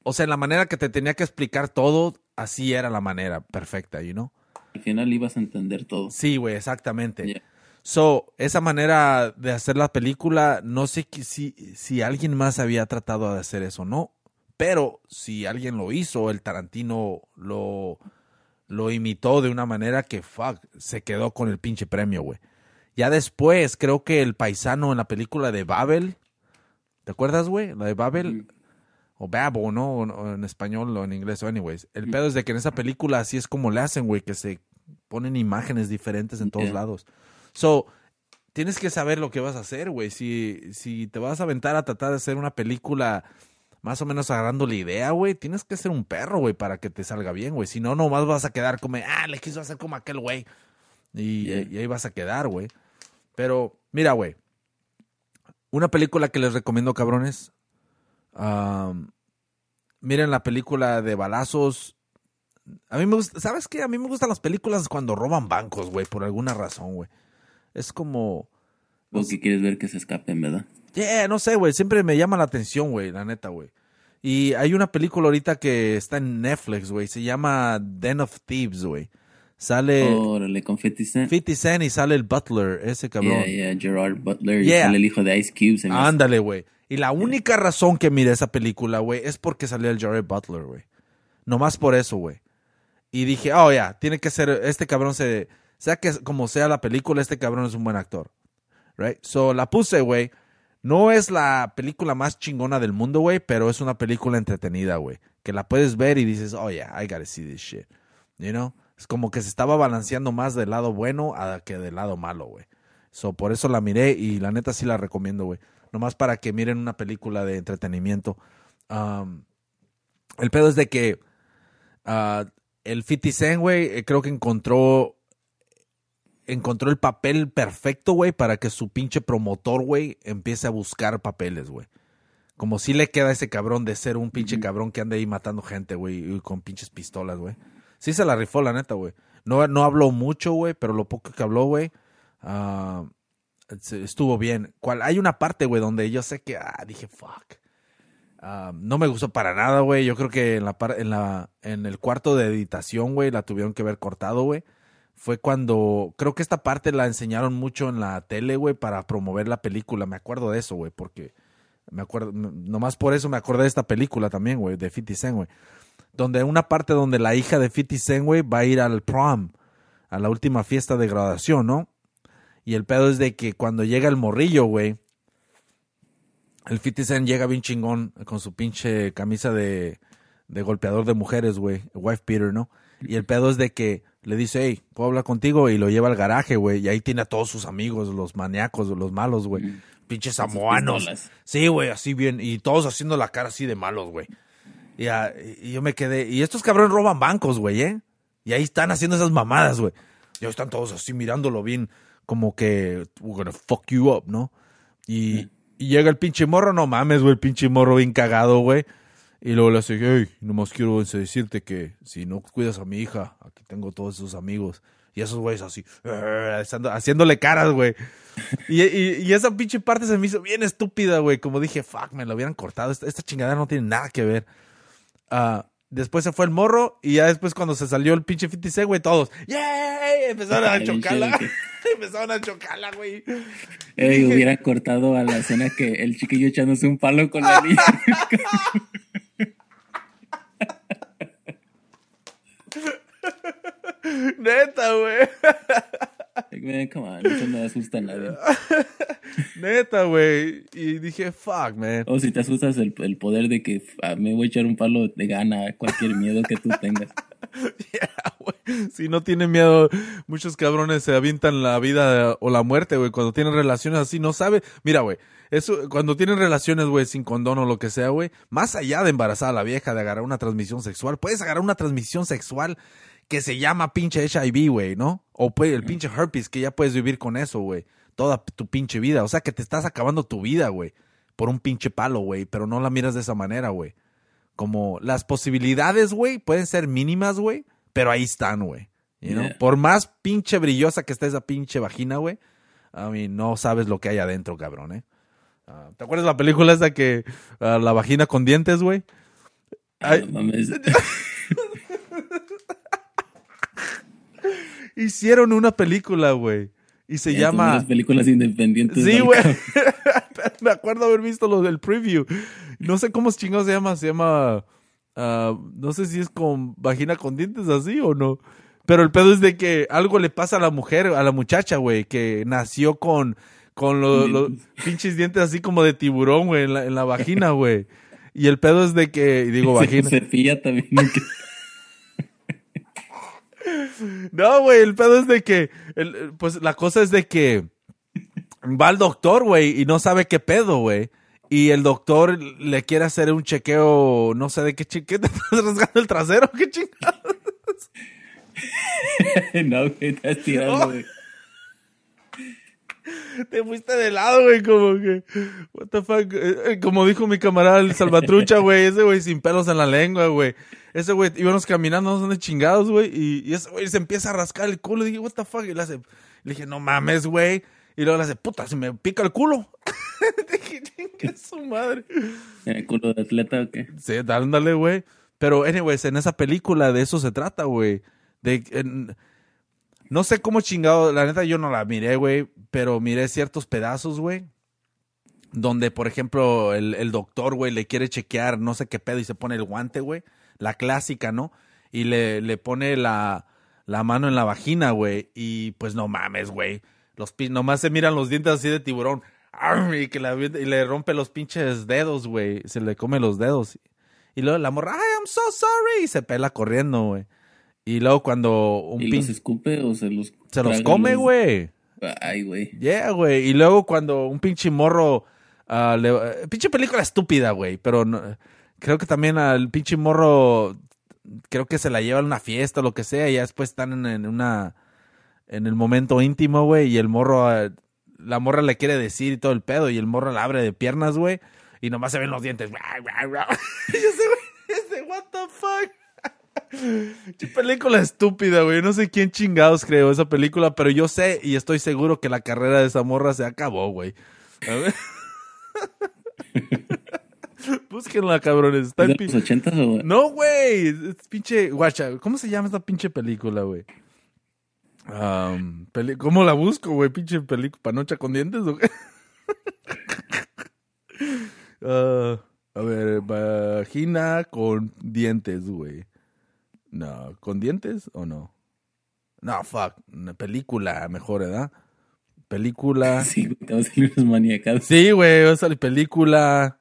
O sea, en la manera que te tenía que explicar todo, así era la manera perfecta, you know. Al final ibas a entender todo. Sí, güey, exactamente. Yeah. So, esa manera de hacer la película, no sé si, si alguien más había tratado de hacer eso o no, pero si alguien lo hizo, el Tarantino lo, lo imitó de una manera que, fuck, se quedó con el pinche premio, güey. Ya después, creo que el paisano en la película de Babel, ¿te acuerdas, güey? La de Babel, o Babel, ¿no? O- o en español o en inglés, o anyways. El pedo es de que en esa película así es como le hacen, güey, que se ponen imágenes diferentes en todos Yeah. lados. So, tienes que saber lo que vas a hacer, güey. Si, si te vas a aventar a tratar de hacer una película más o menos agarrando la idea, güey, tienes que ser un perro, güey, para que te salga bien, güey. Si no, nomás vas a quedar como, ah, le quiso hacer como aquel güey. Y, Yeah. y ahí vas a quedar, güey. Pero, mira, güey. Una película que les recomiendo, cabrones. am, miren la película de balazos. A mí me gusta, ¿sabes qué? A mí me gustan las películas cuando roban bancos, güey, por alguna razón, güey. Es como, Porque quieres ver que se escapen, ¿verdad? yeah, no sé, güey, siempre me llama la atención, güey, la neta, güey. Y hay una película ahorita que está en Netflix, güey, se llama Den of Thieves, güey. Sale Órale, con 50 Cent. 50 Cent y sale el Butler, ese cabrón. Yeah, yeah, Gerard Butler. Yeah. Y sale el hijo de Ice Cube. se. Ándale, güey. Y la única razón que miré esa película, güey, es porque salió el Jared Butler, güey. Nomás por eso, güey. Y dije, oh, ya, tiene que ser, este cabrón se, sea que como sea la película, este cabrón es un buen actor. Right? So, la puse, güey. No es la película más chingona del mundo, güey, pero es una película entretenida, güey. Que la puedes ver y dices, oh, yeah, I gotta see this shit. You know? Es como que se estaba balanceando más del lado bueno a que del lado malo, güey. So, por eso la miré y la neta sí la recomiendo, güey. Nomás para que miren una película de entretenimiento. Um, el pedo es de que ah, el 50 Cent, güey, eh, creo que encontró encontró el papel perfecto, güey, para que su pinche promotor, güey, empiece a buscar papeles, güey. Como si le queda a ese cabrón de ser un pinche cabrón que anda ahí matando gente, güey, con pinches pistolas, güey. Sí se la rifó, la neta, güey. No, no habló mucho, güey, pero lo poco que habló, güey, ah, estuvo bien. ¿Cuál? Hay una parte, güey, donde yo sé que, ah, dije, fuck. Ah, no me gustó para nada, güey. Yo creo que en la, en la en el cuarto de editación, güey, la tuvieron que haber cortado, güey. Fue cuando creo que esta parte la enseñaron mucho en la tele, güey, para promover la película. Me acuerdo de eso, güey, porque me acuerdo nomás por eso me acordé de esta película también, güey, de 50 Cent, güey. Donde una parte donde la hija de 50 Cent, güey, va a ir al prom, a la última fiesta de graduación, ¿no? Y el pedo es de que cuando llega el morrillo, güey, el 50 Cent llega bien chingón con su pinche camisa de, de golpeador de mujeres, güey, wife beater, ¿no? Y el pedo es de que le dice, hey, ¿puedo hablar contigo? Y lo lleva al garaje, güey, y ahí tiene a todos sus amigos, los maníacos, los malos, güey. Pinches Con sus samoanos. Sí, güey, así bien, y todos haciendo la cara así de malos, güey. Y, y yo me quedé, y estos cabrones roban bancos, güey, ¿eh? Y ahí están haciendo esas mamadas, güey. Y ahí están todos así mirándolo bien, como que, we're gonna fuck you up, ¿no? Y, y llega el pinche morro, no mames, güey, el pinche morro bien cagado, güey. Y luego le hace, hey, nomás quiero decirte que si no cuidas a mi hija, aquí tengo todos sus amigos. Y esos güeyes así, haciéndole caras, güey. Y, y- y esa pinche parte se me hizo bien estúpida, güey. Como dije, fuck, me lo hubieran cortado. Esta, esta chingadera no tiene nada que ver. Ah, después se fue el morro y ya después cuando se salió el pinche 50 Cent, güey, todos, ¡yay! Empezaron a chocarla. Empezaron a chocarla, güey. Ey, hubiera cortado a la escena que el chiquillo echándose un palo con la niña. Neta, güey. Man, come on, eso no asusta a nadie. Neta, güey. Y dije, fuck, man. O si te asustas el, el poder de que ah, me voy a echar un palo de gana cualquier miedo que tú tengas. Yeah, güey. Si no tienen miedo, muchos cabrones se avientan la vida o la muerte, güey. Cuando tienen relaciones así, no sabe. Mira, güey. Eso, cuando tienen relaciones, güey, sin condón o lo que sea, güey, más allá de embarazar a la vieja, de agarrar una transmisión sexual, puedes agarrar una transmisión sexual que se llama pinche HIV, güey, ¿no? O pues, el pinche herpes, que ya puedes vivir con eso, güey. Toda tu pinche vida. O sea, que te estás acabando tu vida, güey. Por un pinche palo, güey. Pero no la miras de esa manera, güey. Como las posibilidades, güey, pueden ser mínimas, güey. Pero ahí están, güey. You know? Yeah. Por más pinche brillosa que esté esa pinche vagina, güey. I mean, no sabes lo que hay adentro, cabrón, ¿eh? Ah, ¿Te acuerdas la película esa que ah, la vagina con dientes, güey? Ay. No mames. Hicieron una película, güey. Y se Son llama... Las películas independientes. Sí, güey. Me acuerdo haber visto lo del preview. No sé cómo chingados se llama. Se llama. ah, no sé si es con vagina con dientes así o no. Pero el pedo es de que algo le pasa a la mujer, a la muchacha, güey, que nació con, con lo- los pinches dientes así como de tiburón, güey, en la, en la vagina, güey. Y el pedo es de que, y digo Se vagina. cepilla también. No, güey, el pedo es de que, el- pues la cosa es de que va al doctor, güey, y no sabe qué pedo, güey. Y el doctor le quiere hacer un chequeo, no sé de qué chequeo, te estás rasgando el trasero, qué chingados. no, güey, estás tirando, güey. Te fuiste de lado, güey, como que, what the fuck, Eh, eh, como dijo mi camarada el Salvatrucha, güey, ese güey sin pelos en la lengua, güey. Ese güey, íbamos caminando, no son de chingados, güey, y, y ese güey se empieza a rascar el culo, y dije, what the fuck, y le hace, le dije, no mames, güey, y luego le hace, puta, se me pica el culo. dije, chinga su madre. ¿El culo de atleta o qué? Sí, dándole, güey. Pero, anyways, en esa película de eso se trata, güey. De, en- no sé cómo chingado, la neta yo no la miré, güey, pero miré ciertos pedazos, güey. Donde, por ejemplo, el, el doctor, güey, le quiere chequear no sé qué pedo y se pone el guante, güey. La clásica, ¿no? Y le, le pone la, la mano en la vagina, güey. Y pues no mames, güey. Los pin- nomás se miran los dientes así de tiburón. Y, que la avienta- y le rompe los pinches dedos, güey. Se le come los dedos. Y luego la morra, ay, I'm so sorry. Y se pela corriendo, güey. Y luego cuando un ¿Y pin... los escupe o se los Se los come, los- güey. Ay, güey. Yeah, güey. Y luego cuando un pinche morro. ah, le- eh, pinche película estúpida, güey. Pero no- creo que también al pinche morro. Creo que se la lleva a una fiesta o lo que sea. Y ya después están en, una. En el momento íntimo, güey. Y el morro. ah, la morra le quiere decir y todo el pedo. Y el morro la abre de piernas, güey. Y nomás se ven los dientes. y ese güey. Ese, what the fuck. Qué película estúpida, güey. No sé quién chingados creó esa película, pero yo sé y estoy seguro que la carrera de esa morra se acabó, güey. Búsquenla, cabrones. Está ¿Es de en pi- los ochentas o...? No, güey. Es pinche. Guacha, ¿cómo se llama esta pinche película, güey? Peli- ¿Cómo la busco, güey? Pinche película. ¿Panocha con dientes o qué? Ah, a ver, vagina con dientes, güey. No, ¿con dientes o no? No, fuck. Una película mejor, ¿verdad? Película. Sí, güey, te vas a salir los maniacados. Sí, güey, va a salir película.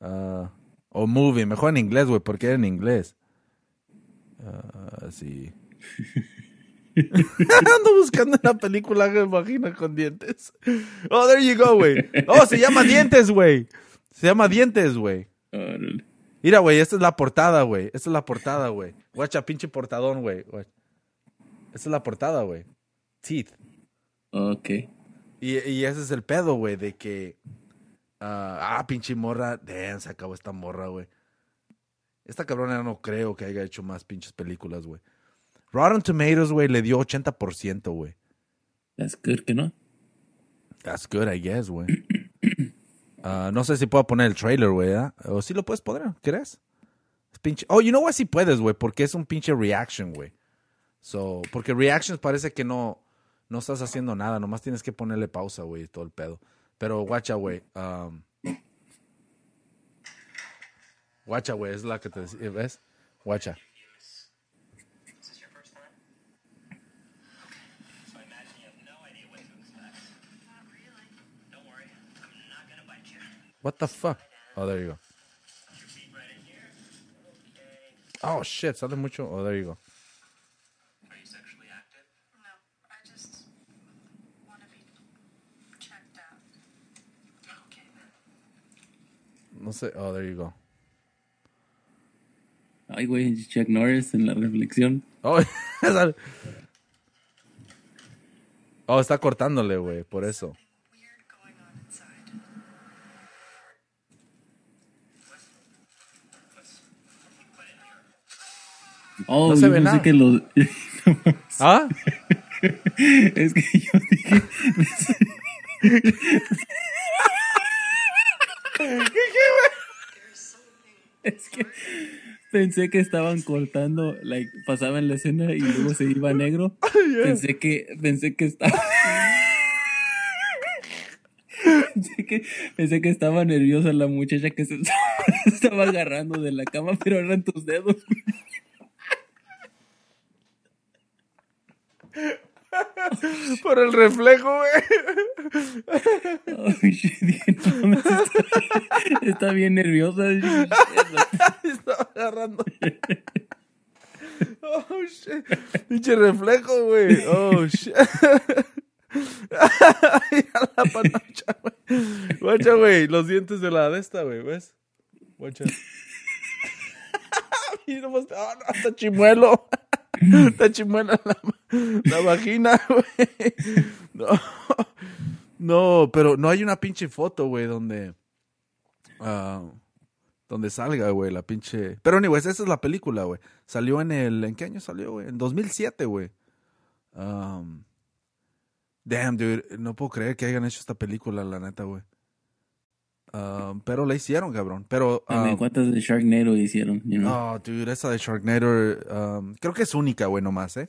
ah, o movie, mejor en inglés, güey, porque era en inglés. Ah, sí. Ando buscando una película de vagina con dientes. Oh, there you go, güey. Oh, se llama Dientes, güey. Se llama Dientes, güey. Mira, güey, esta es la portada, güey. Esta es la portada, güey. Guacha, pinche portadón, güey. Esta es la portada, güey. Teeth. Ok. Y, y ese es el pedo, güey, de que. Ah, ah, pinche morra. Damn, se acabó esta morra, güey. Esta cabrona no creo que haya hecho más pinches películas, güey. Rotten Tomatoes, güey, le dio 80%, güey. That's good, ¿que no? That's good, I guess, güey. Ah, no sé si puedo poner el trailer, güey, ¿verdad? O si lo puedes poner, ¿crees? Es pinche... Oh, you know what? Sí puedes, güey, porque es un pinche reaction, güey. So, porque reactions parece que no, no estás haciendo nada, nomás tienes que ponerle pausa, güey, todo el pedo. Pero guacha, güey. Um, guacha, güey, es la que te decía, ¿ves? Guacha. What the fuck? Oh, there you go. Oh, shit, sale mucho. Oh, there you go. No sé. Oh, there you go. Ay, güey, Chuck Norris en la reflexión. Oh, oh, está cortándole, güey, por eso. Oh, No se yo ve pensé nada. que lo... ¿Ah? es que yo dije... Es que pensé que estaban cortando, like, pasaban la escena y luego se iba negro. Pensé que, pensé que estaba. pensé que, pensé que estaba nerviosa la muchacha que se estaba agarrando de la cama, pero eran tus dedos. Por el reflejo, güey. Ay, no, está, está bien nerviosa. Estaba agarrando. Oh, shit. Pinche reflejo, güey. Oh, shit. Mira la panocha, güey. Guacha, güey. Los dientes de la de esta, güey. ¿Ves? Guacha. Mira, ah, no, está chimuelo. Está chimuelo la, la vagina, güey. No. No, pero no hay una pinche foto, güey, donde. ah, donde salga, güey, la pinche. Pero, anyways, esa es la película, güey. Salió en el. ¿En qué año salió, güey? En 2007, güey. Um, damn, dude. No puedo creer que hayan hecho esta película, la neta, güey. Um, pero la hicieron, cabrón. Pero. También, um, ¿Cuántas de Sharknado hicieron? You know? no, dude, esa de Sharknado. um, creo que es única, güey, nomás, ¿eh?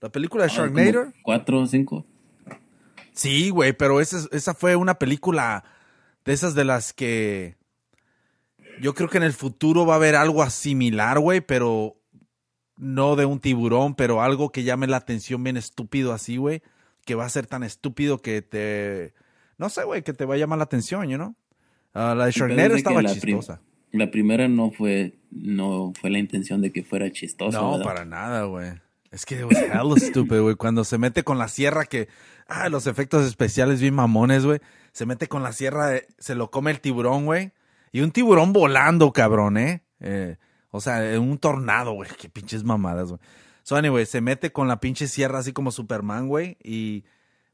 La película de Ah, Sharknado. ¿Cuatro o cinco? Sí, güey, pero esa, es- esa fue una película de esas de las que yo creo que en el futuro va a haber algo similar, güey, pero no de un tiburón, pero algo que llame la atención bien estúpido así, güey, que va a ser tan estúpido que te, no sé, güey, que te va a llamar la atención, you know? Ah, la de Sharknado estaba prim- chistosa. La primera no fue, no fue la intención de que fuera chistosa. No, ¿verdad? para nada, güey. Es que it was hella stupid, güey. Cuando se mete con la sierra que... Ah, los efectos especiales bien mamones, güey. Se mete con la sierra, se lo come el tiburón, güey. Y un tiburón volando, cabrón, ¿eh? Eh, o sea, un tornado, güey. Qué pinches mamadas, güey. So, anyway, se mete con la pinche sierra así como Superman, güey. Y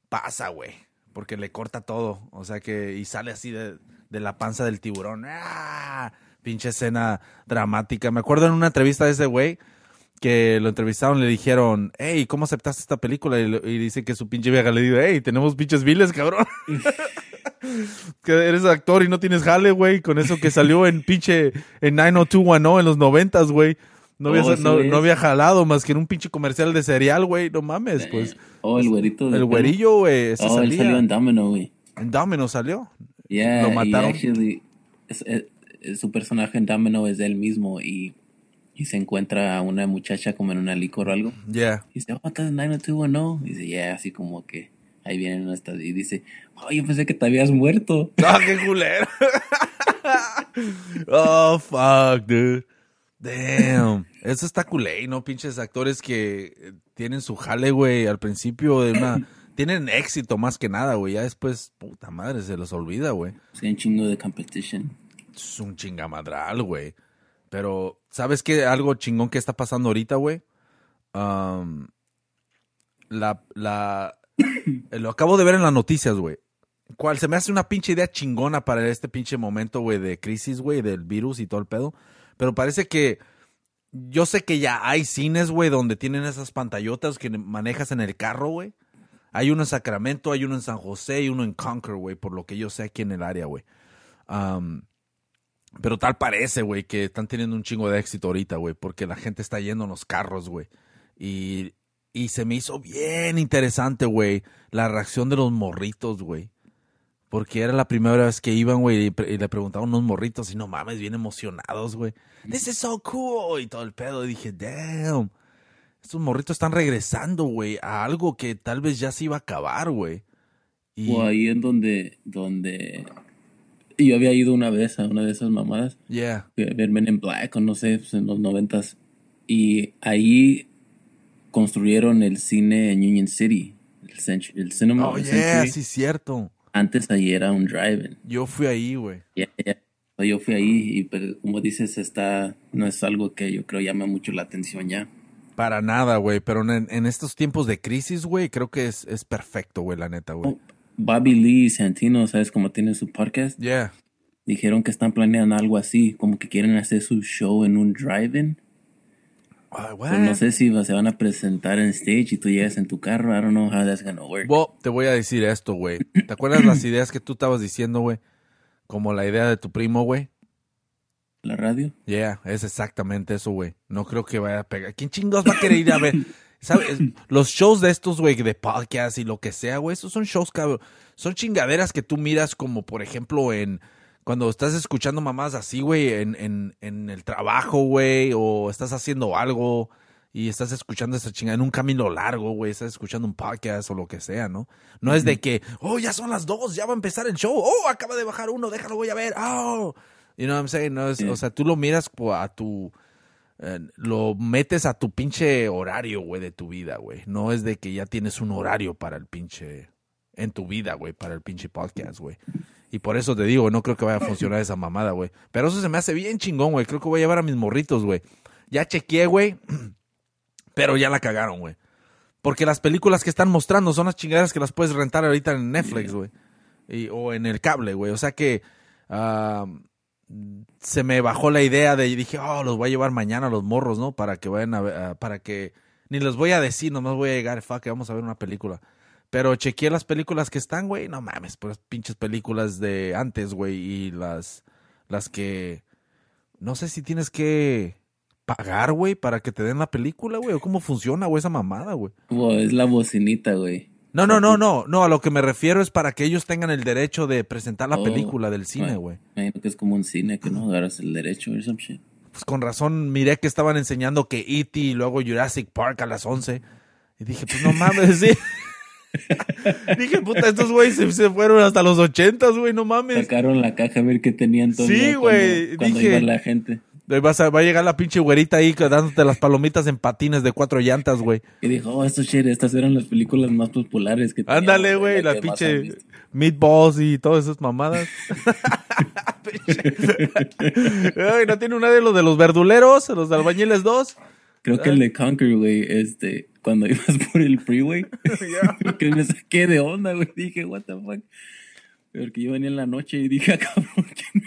pasa, güey. Porque le corta todo. O sea que... Y sale así de, de la panza del tiburón. ¡Ah! Pinche escena dramática. Me acuerdo en una entrevista de ese güey que lo entrevistaron, le dijeron, hey, ¿cómo aceptaste esta película? Y, dice que su pinche vieja le dijo, hey, tenemos pinches viles, cabrón. que eres actor y no tienes jale, güey, con eso que salió en pinche, en 90210 en los noventas, güey. No había, Oh, no, había jalado más que en un pinche comercial de cereal, güey. No mames, pues. Oh, el güerito. El güerillo, güey, Oh, él salió en Domino, güey. En Domino salió. Yeah, Lo mataron. actually, es- es- es- su personaje en Domino es él mismo y, y se encuentra a una muchacha como en una licor o algo. Yeah. Y dice, oh, ¿estás en 90210? Y dice, yeah, así como que ahí vienen nuestras. Y dice, oh, yo pensé que te habías muerto. ¡Ah, qué culero! oh, fuck, dude. Damn. Eso está culé, ¿no? Pinches actores que eh, tienen su jale, güey, al principio de una... Tienen éxito más que nada, güey. Ya después, puta madre, se los olvida, güey. Sí, un chingo de competition. Es un chingamadral, güey. Pero, ¿sabes qué? Algo chingón que está pasando ahorita, güey. Um, la, la, lo acabo de ver en las noticias, güey. Cual se me hace una pinche idea chingona para este pinche momento, güey, de crisis, güey, del virus y todo el pedo. Pero parece que yo sé que ya hay cines, güey, donde tienen esas pantallotas que manejas en el carro, güey. Hay uno en Sacramento, hay uno en San José y uno en Concord, güey, por lo que yo sé aquí en el área, güey. Um, pero tal parece, güey, que están teniendo un chingo de éxito ahorita, güey, porque la gente está yendo en los carros, güey. Y, y se me hizo bien interesante, güey, la reacción de los morritos, güey. Porque era la primera vez que iban, güey, y le preguntaban unos morritos y no mames, bien emocionados, güey. This is so cool y todo el pedo. Y dije, damn, estos morritos están regresando, güey, a algo que tal vez ya se iba a acabar, güey. Y O ahí en donde, donde yo había ido una vez a una de esas mamadas. Yeah. Ver Men in Black o no sé, pues, en los noventas. Y ahí construyeron el cine en Union City. El, Century- el Cinema Oh, el yeah, Century. sí, cierto. Antes ahí era un drive-in. Yo fui ahí, güey. Ya, ya. Yo fui ahí y pero, como dices, está, no es algo que yo creo llama mucho la atención ya. Para nada, güey. Pero en, en estos tiempos de crisis, güey, creo que es, es perfecto, güey, la neta, güey. Bobby Lee y Santino, ¿sabes cómo tiene su podcast? Yeah. Dijeron que están planeando algo así, como que quieren hacer su show en un drive-in. Pues no sé si se van a presentar en stage y tú llegas en tu carro. I don't know how that's gonna work. Well, te voy a decir esto, güey. ¿Te acuerdas las ideas que tú estabas diciendo, güey? Como la idea de tu primo, güey. La radio. Yeah, es exactamente eso, güey. No creo que vaya a pegar. ¿Quién chingados va a querer ir a ver? ¿Sabes? Los shows de estos, güey, de podcast y lo que sea, güey, esos son shows, cabrón. Son chingaderas que tú miras como, por ejemplo, en... Cuando estás escuchando mamás así, güey, en, en, en el trabajo, güey, o estás haciendo algo y estás escuchando esa chingada en un camino largo, güey, estás escuchando un podcast o lo que sea, ¿no? No es de que, oh, ya son las dos, ya va a empezar el show, oh, acaba de bajar uno, déjalo, voy a ver, oh. You know what I'm saying? No es, Sí. O sea, tú lo miras a tu... eh, lo metes a tu pinche horario, güey, de tu vida, güey. No es de que ya tienes un horario para el pinche... En tu vida, güey, para el pinche podcast, güey. Y por eso te digo, no creo que vaya a funcionar esa mamada, güey. Pero eso se me hace bien chingón, güey. Creo que voy a llevar a mis morritos, güey. Ya chequeé, güey. Pero ya la cagaron, güey. Porque las películas que están mostrando son las chingaderas que las puedes rentar ahorita en Netflix, güey. O en el cable, güey. O sea que ah, se me bajó la idea de dije, oh, los voy a llevar mañana a los morros, ¿no? Para que vayan a ver, ah, para que ni les voy a decir, nomás voy a llegar, fuck, vamos a ver una película. Pero chequeé las películas que están, güey, no mames, pues pinches películas de antes, güey, y las las que no sé si tienes que pagar, güey, para que te den la película, güey, o cómo funciona, güey, esa mamada, güey. Es la bocinita, güey. No, no, no, no, no, a lo que me refiero es para que ellos tengan el derecho de presentar la Oh, película del cine, güey. Imagino que es como un cine que no agarras el derecho or some shit. Pues con razón miré que estaban enseñando que E.T. y luego Jurassic Park a las 11. Y dije, pues no mames, sí. dije, puta, estos güeyes se, se fueron hasta los 80, güey, no mames. Sacaron la caja a ver qué tenían todos. Sí, cuando- güey, dije- iba la gente. Vas a- va a llegar la pinche güerita ahí dándote las palomitas en patines de cuatro llantas, güey. Y dijo, oh, estos shit, estas eran las películas más populares que Ándale, güey, la pinche meatballs y todas esas mamadas. Ay, ¿No tiene una de los de los verduleros, los de albañiles 2? Creo que el de Conquer, güey, este, cuando ibas por el freeway, que me saqué de onda, güey, dije, what the fuck. Porque yo venía en la noche y dije, ah, cabrón, que me-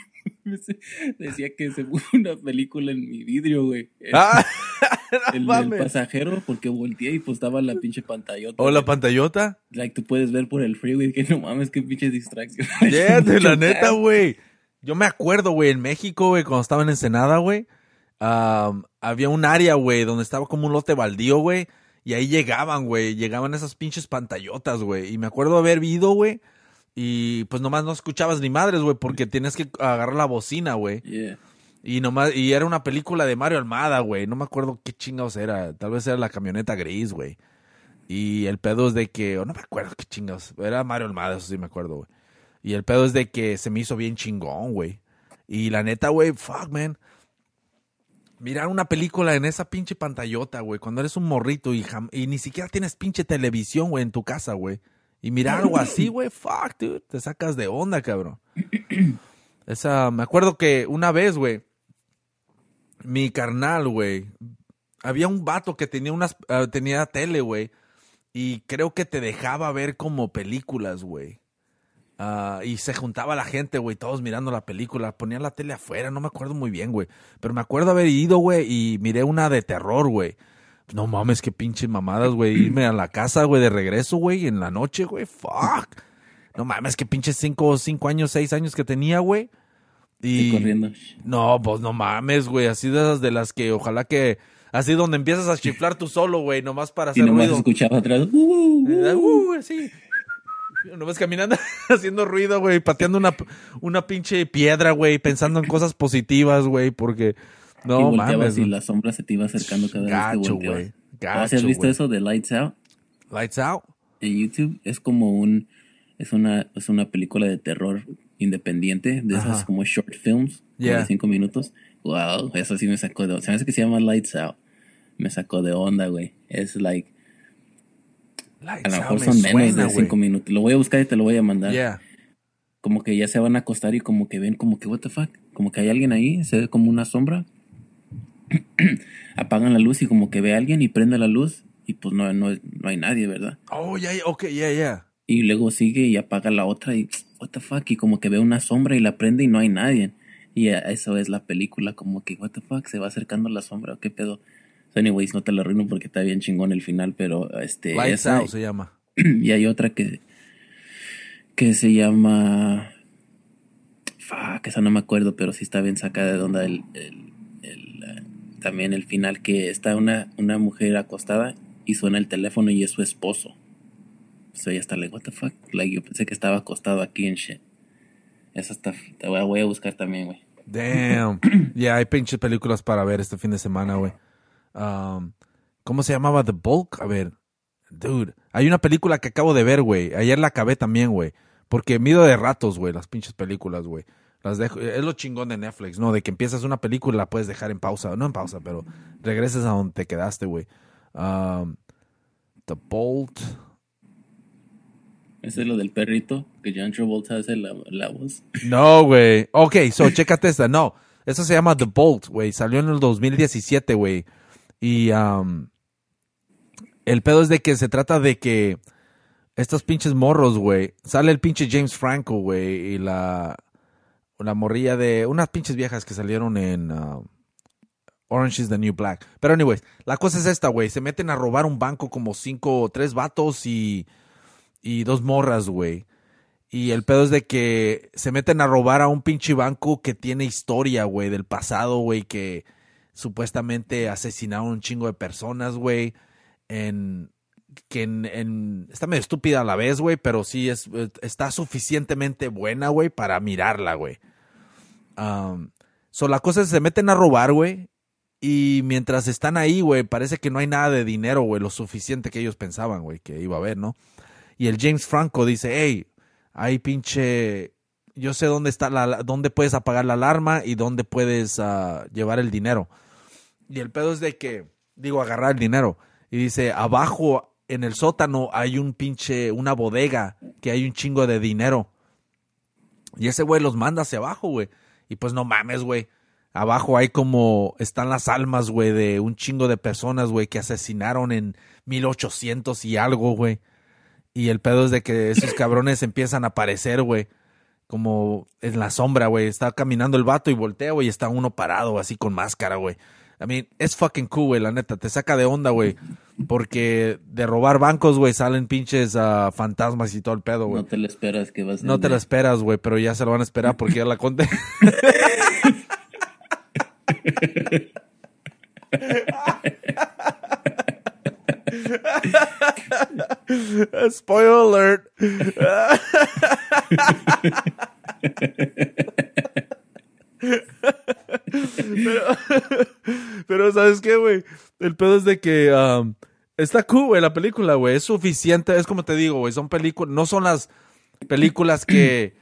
decía que se puso una película en mi vidrio, güey. El, Ah, el no mames. pasajero, porque volteé y pues estaba la pinche pantallota. ¿O la pantallota? Like, tú puedes ver por el freeway, que no mames, qué pinche distracción. Yeah, de la neta, güey. Yo me acuerdo, güey, en México, güey, cuando estaba en Ensenada, güey, había un área, güey, donde estaba como un lote baldío, güey, y ahí llegaban, güey, llegaban esas pinches pantallotas, güey, y me acuerdo haber ido, güey, y pues nomás no escuchabas ni madres, güey, porque tienes que agarrar la bocina, güey, Yeah. y nomás, y era una película de Mario Almada, güey, no me acuerdo qué chingados era, tal vez era la camioneta gris, güey, y el pedo es de que, o no me acuerdo qué chingados, era Mario Almada, eso sí me acuerdo, güey. Y el pedo es de que se me hizo bien chingón, güey. Y la neta, güey, fuck, man. Mirar una película en esa pinche pantallota, güey, cuando eres un morrito y, y ni siquiera tienes pinche televisión, güey, en tu casa, güey. Y mirar algo así, güey, fuck, dude, te sacas de onda, cabrón. Esa, me acuerdo que una vez, güey, mi carnal, güey, había un vato que tenía unas, ah, tenía tele, güey, y creo que te dejaba ver como películas, güey. Ah, y se juntaba la gente, güey, todos mirando la película. Ponían la tele afuera, no me acuerdo muy bien, güey. Pero me acuerdo haber ido, güey, y miré una de terror, güey. No mames, qué pinches mamadas, güey. Irme a la casa, güey, de regreso, güey, en la noche, güey. Fuck. No mames, qué pinches cinco, cinco años, seis años que tenía, güey. Y Y... corriendo. No, pues no mames, güey. Así de esas de las que ojalá que... Así donde empiezas a chiflar tú solo, güey, nomás para Y hacer nomás ruido. escuchaba atrás. "Uh, uh, Eh, uh". uh, así. No ves caminando, haciendo ruido, güey, pateando una, una pinche piedra, güey, pensando en cosas positivas, güey, porque y no volteabas mames. y la sombra se te iba acercando cada vez Gacho, que volteabas. güey. ¿O Gacho, ¿Has visto eso de Lights Out Lights out. en YouTube? Es como un... Es una, es una película de terror independiente, de esas Ajá. como short films, Yeah. de cinco minutos. Wow, eso sí me sacó de Se me hace que se llama Lights Out. Me sacó de onda, güey. Es like, a Lights lo Out mejor me son menos suena, de cinco minutos. Lo voy a buscar y te lo voy a mandar. Yeah. Como que ya se van a acostar y como que ven como que, what the fuck, como que hay alguien ahí, se ve como una sombra. Apagan la luz y como que ve a alguien y prende la luz y pues no, no, no hay nadie, ¿verdad? Oh, yeah, yeah, okay, yeah, yeah. Y luego sigue y apaga la otra y what the fuck y como que ve una sombra y la prende y no hay nadie. Y eso es la película, como que what the fuck, se va acercando la sombra, qué pedo. So anyways, no te la arruino porque está bien chingón el final, pero este Lights esa- Out se llama. y hay otra que que se llama fuck, esa no me acuerdo, pero sí está bien sacada de onda el, el- el, también el final que está una, una mujer acostada y suena el teléfono y es su esposo. So ella está like, what the fuck? Like, yo pensé que estaba acostado aquí en shit. Esa está, te voy a, voy a buscar también, güey. Damn. yeah, hay pinches películas para ver este fin de semana, güey. Um, ¿Cómo se llamaba The Bulk? A ver. Dude, hay una película que acabo de ver, güey. Ayer la acabé también, güey. Porque mido de ratos, güey, las pinches películas, güey. Las dejo, es lo chingón de Netflix, ¿no? De que empiezas una película y la puedes dejar en pausa. No en pausa, pero regreses a donde te quedaste, güey. Um, The Bolt. Ese es lo del perrito, que John Travolta hace la, la voz. No, güey. Ok, so, chécate esta. No, eso se llama The Bolt, güey. Salió en el 2017, güey. Y um, el pedo es de que se trata de que estos pinches morros, güey. Sale el pinche James Franco, güey. Y la, la morrilla de unas pinches viejas que salieron en uh, Orange is the New Black. Pero, anyways, la cosa es esta, güey. Se meten a robar un banco como cinco, tres vatos y, y dos morras, güey. Y el pedo es de que se meten a robar a un pinche banco que tiene historia, güey, del pasado, güey, que supuestamente asesinaron un chingo de personas, güey. En, que en, está medio estúpida a la vez, güey, pero sí es, está suficientemente buena, güey, para mirarla, güey. Um, so la cosa es se meten a robar, güey. Y mientras están ahí, güey, parece que no hay nada de dinero, güey, lo suficiente que ellos pensaban, güey, que iba a haber, ¿no? Y el James Franco dice, hey, hay pinche, yo sé dónde está la, la- dónde puedes apagar la alarma y dónde puedes ah, llevar el dinero. Y el pedo es de que, digo, agarrar el dinero. Y dice, abajo en el sótano hay un pinche, una bodega que hay un chingo de dinero. Y ese güey los manda hacia abajo, güey. Y pues no mames, güey. Abajo hay como, están las almas, güey, de un chingo de personas, güey, que asesinaron en 1800 y algo, güey. Y el pedo es de que esos cabrones empiezan a aparecer, güey. Como en la sombra, güey. Está caminando el vato y voltea, güey. Y está uno parado, así con máscara, güey. I mean, es fucking cool, güey. La neta, te saca de onda, güey. Porque de robar bancos, güey, salen pinches ah, fantasmas y todo el pedo, güey. No te lo esperas que vas a No te la esperas, güey, pero ya se lo van a esperar porque ya la conté. Spoiler alert. pero, ¿sabes qué, güey? El pedo es de que um, está cool, güey, la película, güey. Es suficiente, es como te digo, güey, son películas, no son las películas que,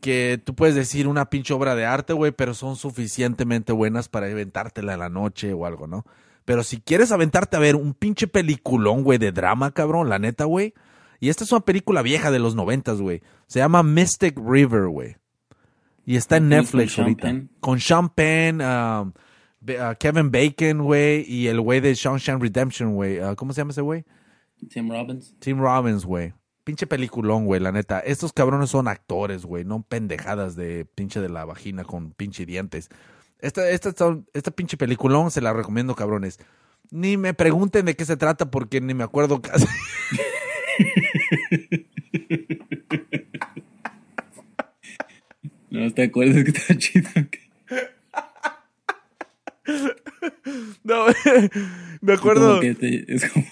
que tú puedes decir una pinche obra de arte, güey, pero son suficientemente buenas para aventártela en la noche o algo, ¿no? Pero si quieres aventarte a ver un pinche peliculón, güey, de drama, cabrón, la neta, güey. Y esta es una película vieja de los noventas, güey. Se llama Mystic River, güey. Y está en Con Netflix Sean ahorita. Penn. Con Sean Penn, um, Be- uh, Kevin Bacon, güey, y el güey de Shawshank Redemption, güey. Uh, ¿Cómo se llama ese güey? Tim Robbins. Tim Robbins, güey. Pinche peliculón, güey, la neta. Estos cabrones son actores, güey, no pendejadas de pinche de la vagina con pinche dientes. Esta, esta, esta pinche peliculón se la recomiendo, cabrones. Ni me pregunten de qué se trata porque ni me acuerdo casi. No te acuerdas que está chido. No, me acuerdo. Como que te- es como,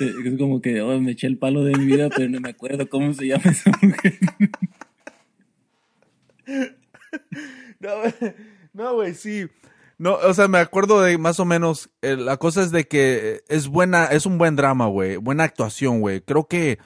es como que oh, me eché el palo de mi vida, pero no me acuerdo cómo se llama esa mujer. No, güey. no, güey, sí. No, o sea, me acuerdo de más o menos. eh, la cosa es de que es buena, es un buen drama, güey. Buena actuación, güey. Creo que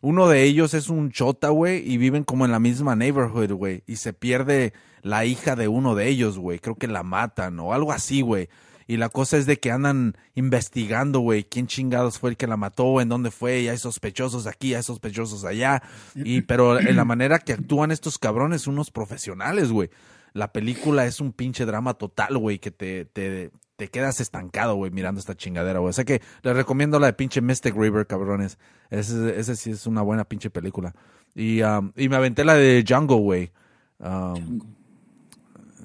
uno de ellos es un chota, güey, y viven como en la misma neighborhood, güey, y se pierde la hija de uno de ellos, güey. Creo que la matan o algo así, güey. Y la cosa es de que andan investigando, güey, quién chingados fue el que la mató, en dónde fue, y hay sospechosos aquí, hay sospechosos allá. Y, pero en la manera que actúan estos cabrones, unos profesionales, güey. La película es un pinche drama total, güey, que te, te, te quedas estancado, güey, mirando esta chingadera, güey. O sea que les recomiendo la de pinche Mystic River, cabrones. Ese, ese sí es una buena pinche película. Y, um, y me aventé la de Django, güey. Um, Django.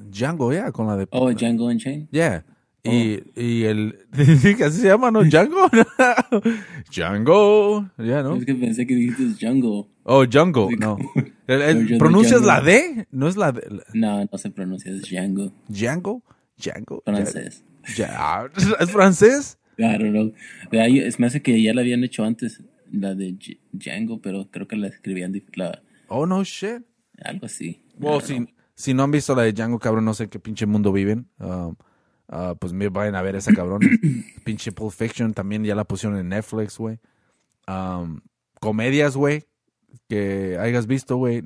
Django, yeah, con la de... Oh, Django Unchained. Yeah. Y, y el... ¿Así se llama, no? Django. Django. Ya, ¿no? Es que pensé que dijiste Django. Oh, Django. No. El- el- ¿Pronuncias Django. la D? ¿No es la D? No, no se pronuncia, es Django. ¿Django? ¿Django? Francés. Ya- ¿Es francés? I don't know. Es me hace que ya la habían hecho antes, la de Dj- Django, pero creo que la escribían la, Oh, no shit. algo así. Well, si, si no han visto la de Django, cabrón, no sé qué pinche mundo viven. Um, ah, pues me vayan a ver esa cabrón. pinche Pulp Fiction también ya la pusieron en Netflix, güey. Um, comedias, güey, que hayas visto, güey.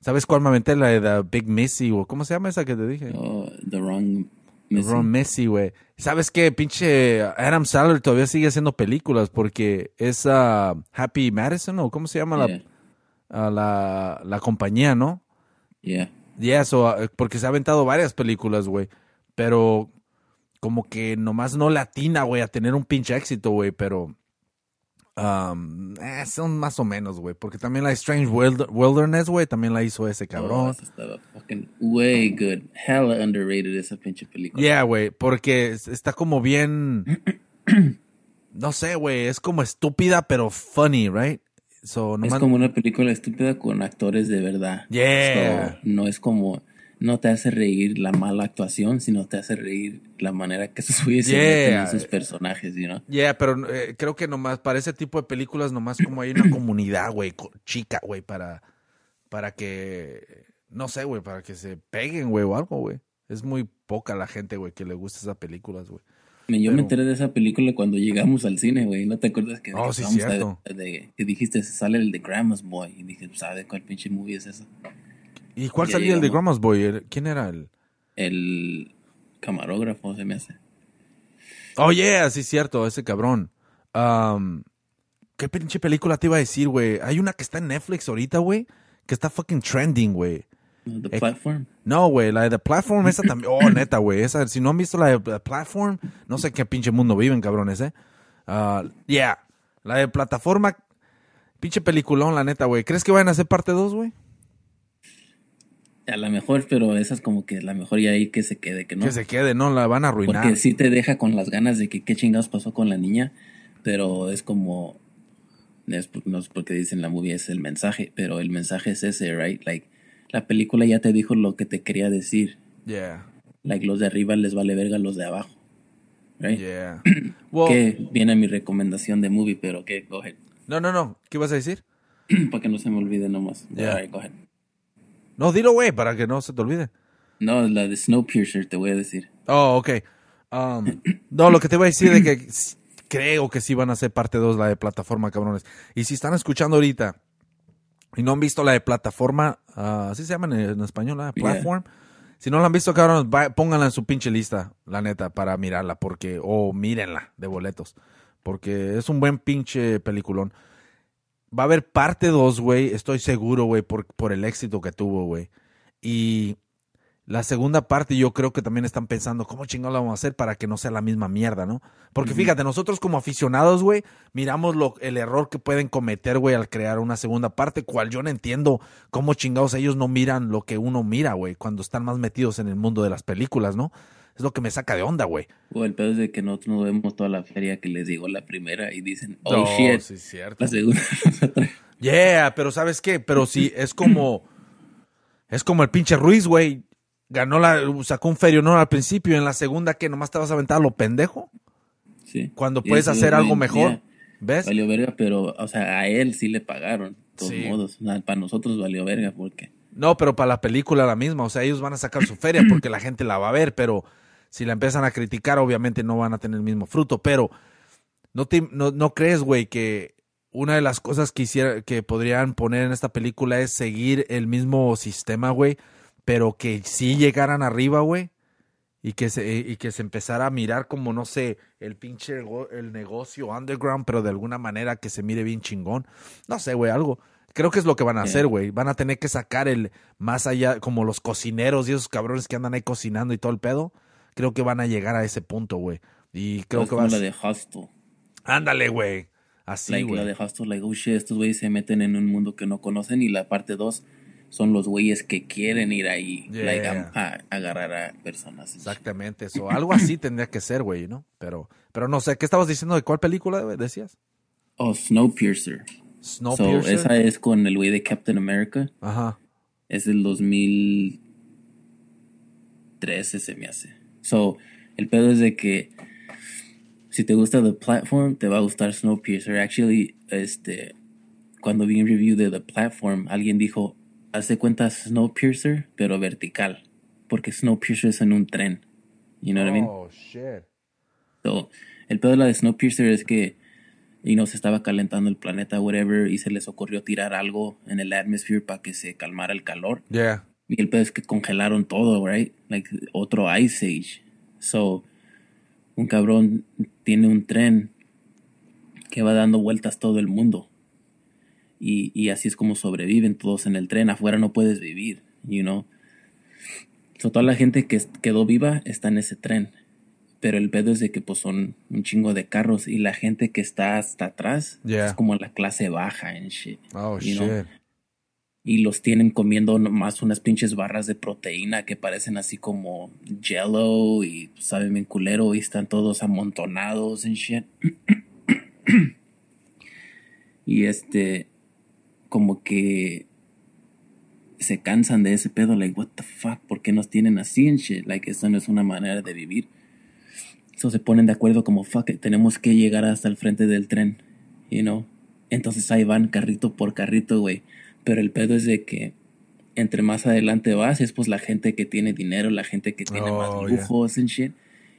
¿Sabes cuál me aventé? La de The Big Missy, o ¿cómo se llama esa que te dije? Oh, The Wrong Missing. Ron Messi, güey. ¿Sabes qué? Pinche Adam Sandler todavía sigue haciendo películas porque es ah, Happy Madison, o ¿cómo se llama la, Yeah, ah, la, la compañía, no? yeah. Y eso, ah, porque se ha aventado varias películas, güey. Pero como que nomás no latina, güey, a tener un pinche éxito, güey. Pero um, eh, son más o menos, güey. Porque también la Strange Wild- Wilderness, güey, también la hizo ese Oh, cabrón. esa estaba fucking way good. Hella underrated esa pinche película. Yeah, güey, porque es- está como bien. No sé, güey, es como estúpida, pero funny, right? So, Es nomás- como una película estúpida con actores de verdad. Yeah. So, no es como, no te hace reír la mala actuación, sino te hace reír la manera que güeyes se meten Yeah. en sus personajes, know? Yeah, pero eh, creo que nomás para ese tipo de películas nomás como hay una comunidad, güey, chica, güey, para para que no sé, güey, para que se peguen, güey, o algo, güey. Es muy poca la gente, güey, que le gusta esas películas, güey. Yo Pero- me enteré de esa película cuando llegamos al cine, güey. ¿No te acuerdas que, Oh, sí, vamos a- cierto. de- que dijiste se sale el de Grandma's Boy? Y dije, ¿sabe cuál pinche movie es esa? ¿Y cuál salía el de. Grandma's Boy? El- ¿Quién era el? El camarógrafo se me hace. Oh, yeah, sí, cierto, ese cabrón. Um, ¿Qué pinche película te iba a decir, güey? Hay una que está en Netflix ahorita, güey, que está fucking trending, güey. The Eh, Platform. No, güey, la de The Platform, esa también. Oh, neta, güey. Esa, si no han visto la de The Platform, no sé qué pinche mundo viven, cabrones, ¿eh? Ah, yeah. La de plataforma, pinche peliculón, la neta, güey. ¿Crees que vayan a hacer parte 2, güey? A la mejor, pero esa es como que la mejor ya ahí que se quede, que no. Que se quede, no, la van a arruinar. Porque sí te deja con las ganas de que qué chingados pasó con la niña, pero es como es no es porque dicen la movie es el mensaje, pero el mensaje es ese, right? Like la película ya te dijo lo que te quería decir. Yeah, Like los de arriba les vale verga a los de abajo. Right? yeah. Well, Que viene mi recomendación de movie, pero que go ahead. no, no, no. ¿Qué vas a decir? Para que no se me olvide nomás. Yeah. Alright, go ahead. No, dilo, güey, para que no se te olvide. No, la de Snowpiercer te voy a decir. Oh, ok. Um, no, lo que te voy a decir es que creo que sí van a ser parte 2 la de plataforma, cabrones. Y si están escuchando ahorita y no han visto la de plataforma, ah, así se llama en, en español, la Yeah. platform. Si no la han visto, cabrones, va- pónganla en su pinche lista, la neta, para mirarla, porque, o mírenla de boletos, porque es un buen pinche peliculón. Va a haber parte 2, güey, estoy seguro, güey, por, por el éxito que tuvo, güey. Y la segunda parte yo creo que también están pensando cómo chingado la vamos a hacer para que no sea la misma mierda, ¿no? Porque fíjate, nosotros como aficionados, güey, miramos lo, el error que pueden cometer, güey, al crear una segunda parte, cual yo no entiendo cómo chingados ellos no miran lo que uno mira, güey, cuando están más metidos en el mundo de las películas, ¿no? Es lo que me saca de onda, güey. O el pedo es de que nosotros no vemos toda la feria que les llegó la primera y dicen, oh No, shit, sí, cierto. la segunda nos. Yeah, pero ¿sabes qué? Pero sí, es como. Es como el pinche Ruiz, güey. Ganó la. Sacó un ferio no al principio y en la segunda que nomás te vas a aventar a lo pendejo. Sí. Cuando puedes hacer algo mejor. ¿Ves? Valió verga, pero, o sea, a él sí le pagaron, de todos Sí. modos. O sea, para nosotros valió verga porque. No, pero para la película la misma. O sea, ellos van a sacar su feria porque la gente la va a ver, pero si la empiezan a criticar, obviamente no van a tener el mismo fruto. Pero no, te, no, no crees, güey, que una de las cosas que hiciera, que podrían poner en esta película es seguir el mismo sistema, güey, pero que sí llegaran arriba, güey. Y que, se, y que se empezara a mirar como, no sé, el pinche el negocio underground, pero de alguna manera que se mire bien chingón. No sé, güey, algo. Creo que es lo que van a hacer, güey. Van a tener que sacar el más allá, como los cocineros y esos cabrones que andan ahí cocinando y todo el pedo. Creo que van a llegar a ese punto, güey. Y creo Es que como vas. la de Hostel. Ándale, güey. Así, like, la güey. de Hostel, like, oh shit, estos güeyes se meten en un mundo que no conocen. Y la parte dos son los güeyes que quieren ir ahí, Yeah. like, a, a- a agarrar a personas. Exactamente eso. Algo así tendría que ser, güey, ¿no? Pero, pero no sé, ¿qué estabas diciendo de cuál película güey, decías? Oh, Snowpiercer. So, Snowpiercer. esa es con el güey de Captain America. Ajá. Es del 2013 se me hace. So, el pedo es de que si te gusta The Platform, te va a gustar Snowpiercer. Actually, este, cuando vi un review de The Platform, alguien dijo, hace cuenta Snowpiercer, pero vertical. Porque Snowpiercer es en un tren. You know what I mean? Oh, shit. So, el pedo de la de Snowpiercer es que y no se estaba calentando el planeta, whatever, y se les ocurrió tirar algo en el atmosphere para que se calmara el calor. Yeah. Y el pedo es que congelaron todo, right? Like otro Ice Age. So, un cabrón tiene un tren que va dando vueltas todo el mundo. Y, y así es como sobreviven todos en el tren. Afuera no puedes vivir, you know. So, toda la gente que quedó viva está en ese tren. Pero el pedo es de que pues son un chingo de carros y la gente que está hasta atrás Yeah. es como la clase baja en shit. Oh, you shit. know y los tienen comiendo nomás unas pinches barras de proteína que parecen así como jello y saben bien culero y están todos amontonados en shit. y este, como que se cansan de ese pedo, like, what the fuck, ¿por qué nos tienen así en shit? Like, eso no es una manera de vivir. So se ponen de acuerdo como, fuck, tenemos que llegar hasta el frente del tren, you know. Entonces ahí van carrito por carrito, güey. Pero el pedo es de que entre más adelante vas, es pues la gente que tiene dinero, la gente que tiene Oh, más yeah. lujos and shit.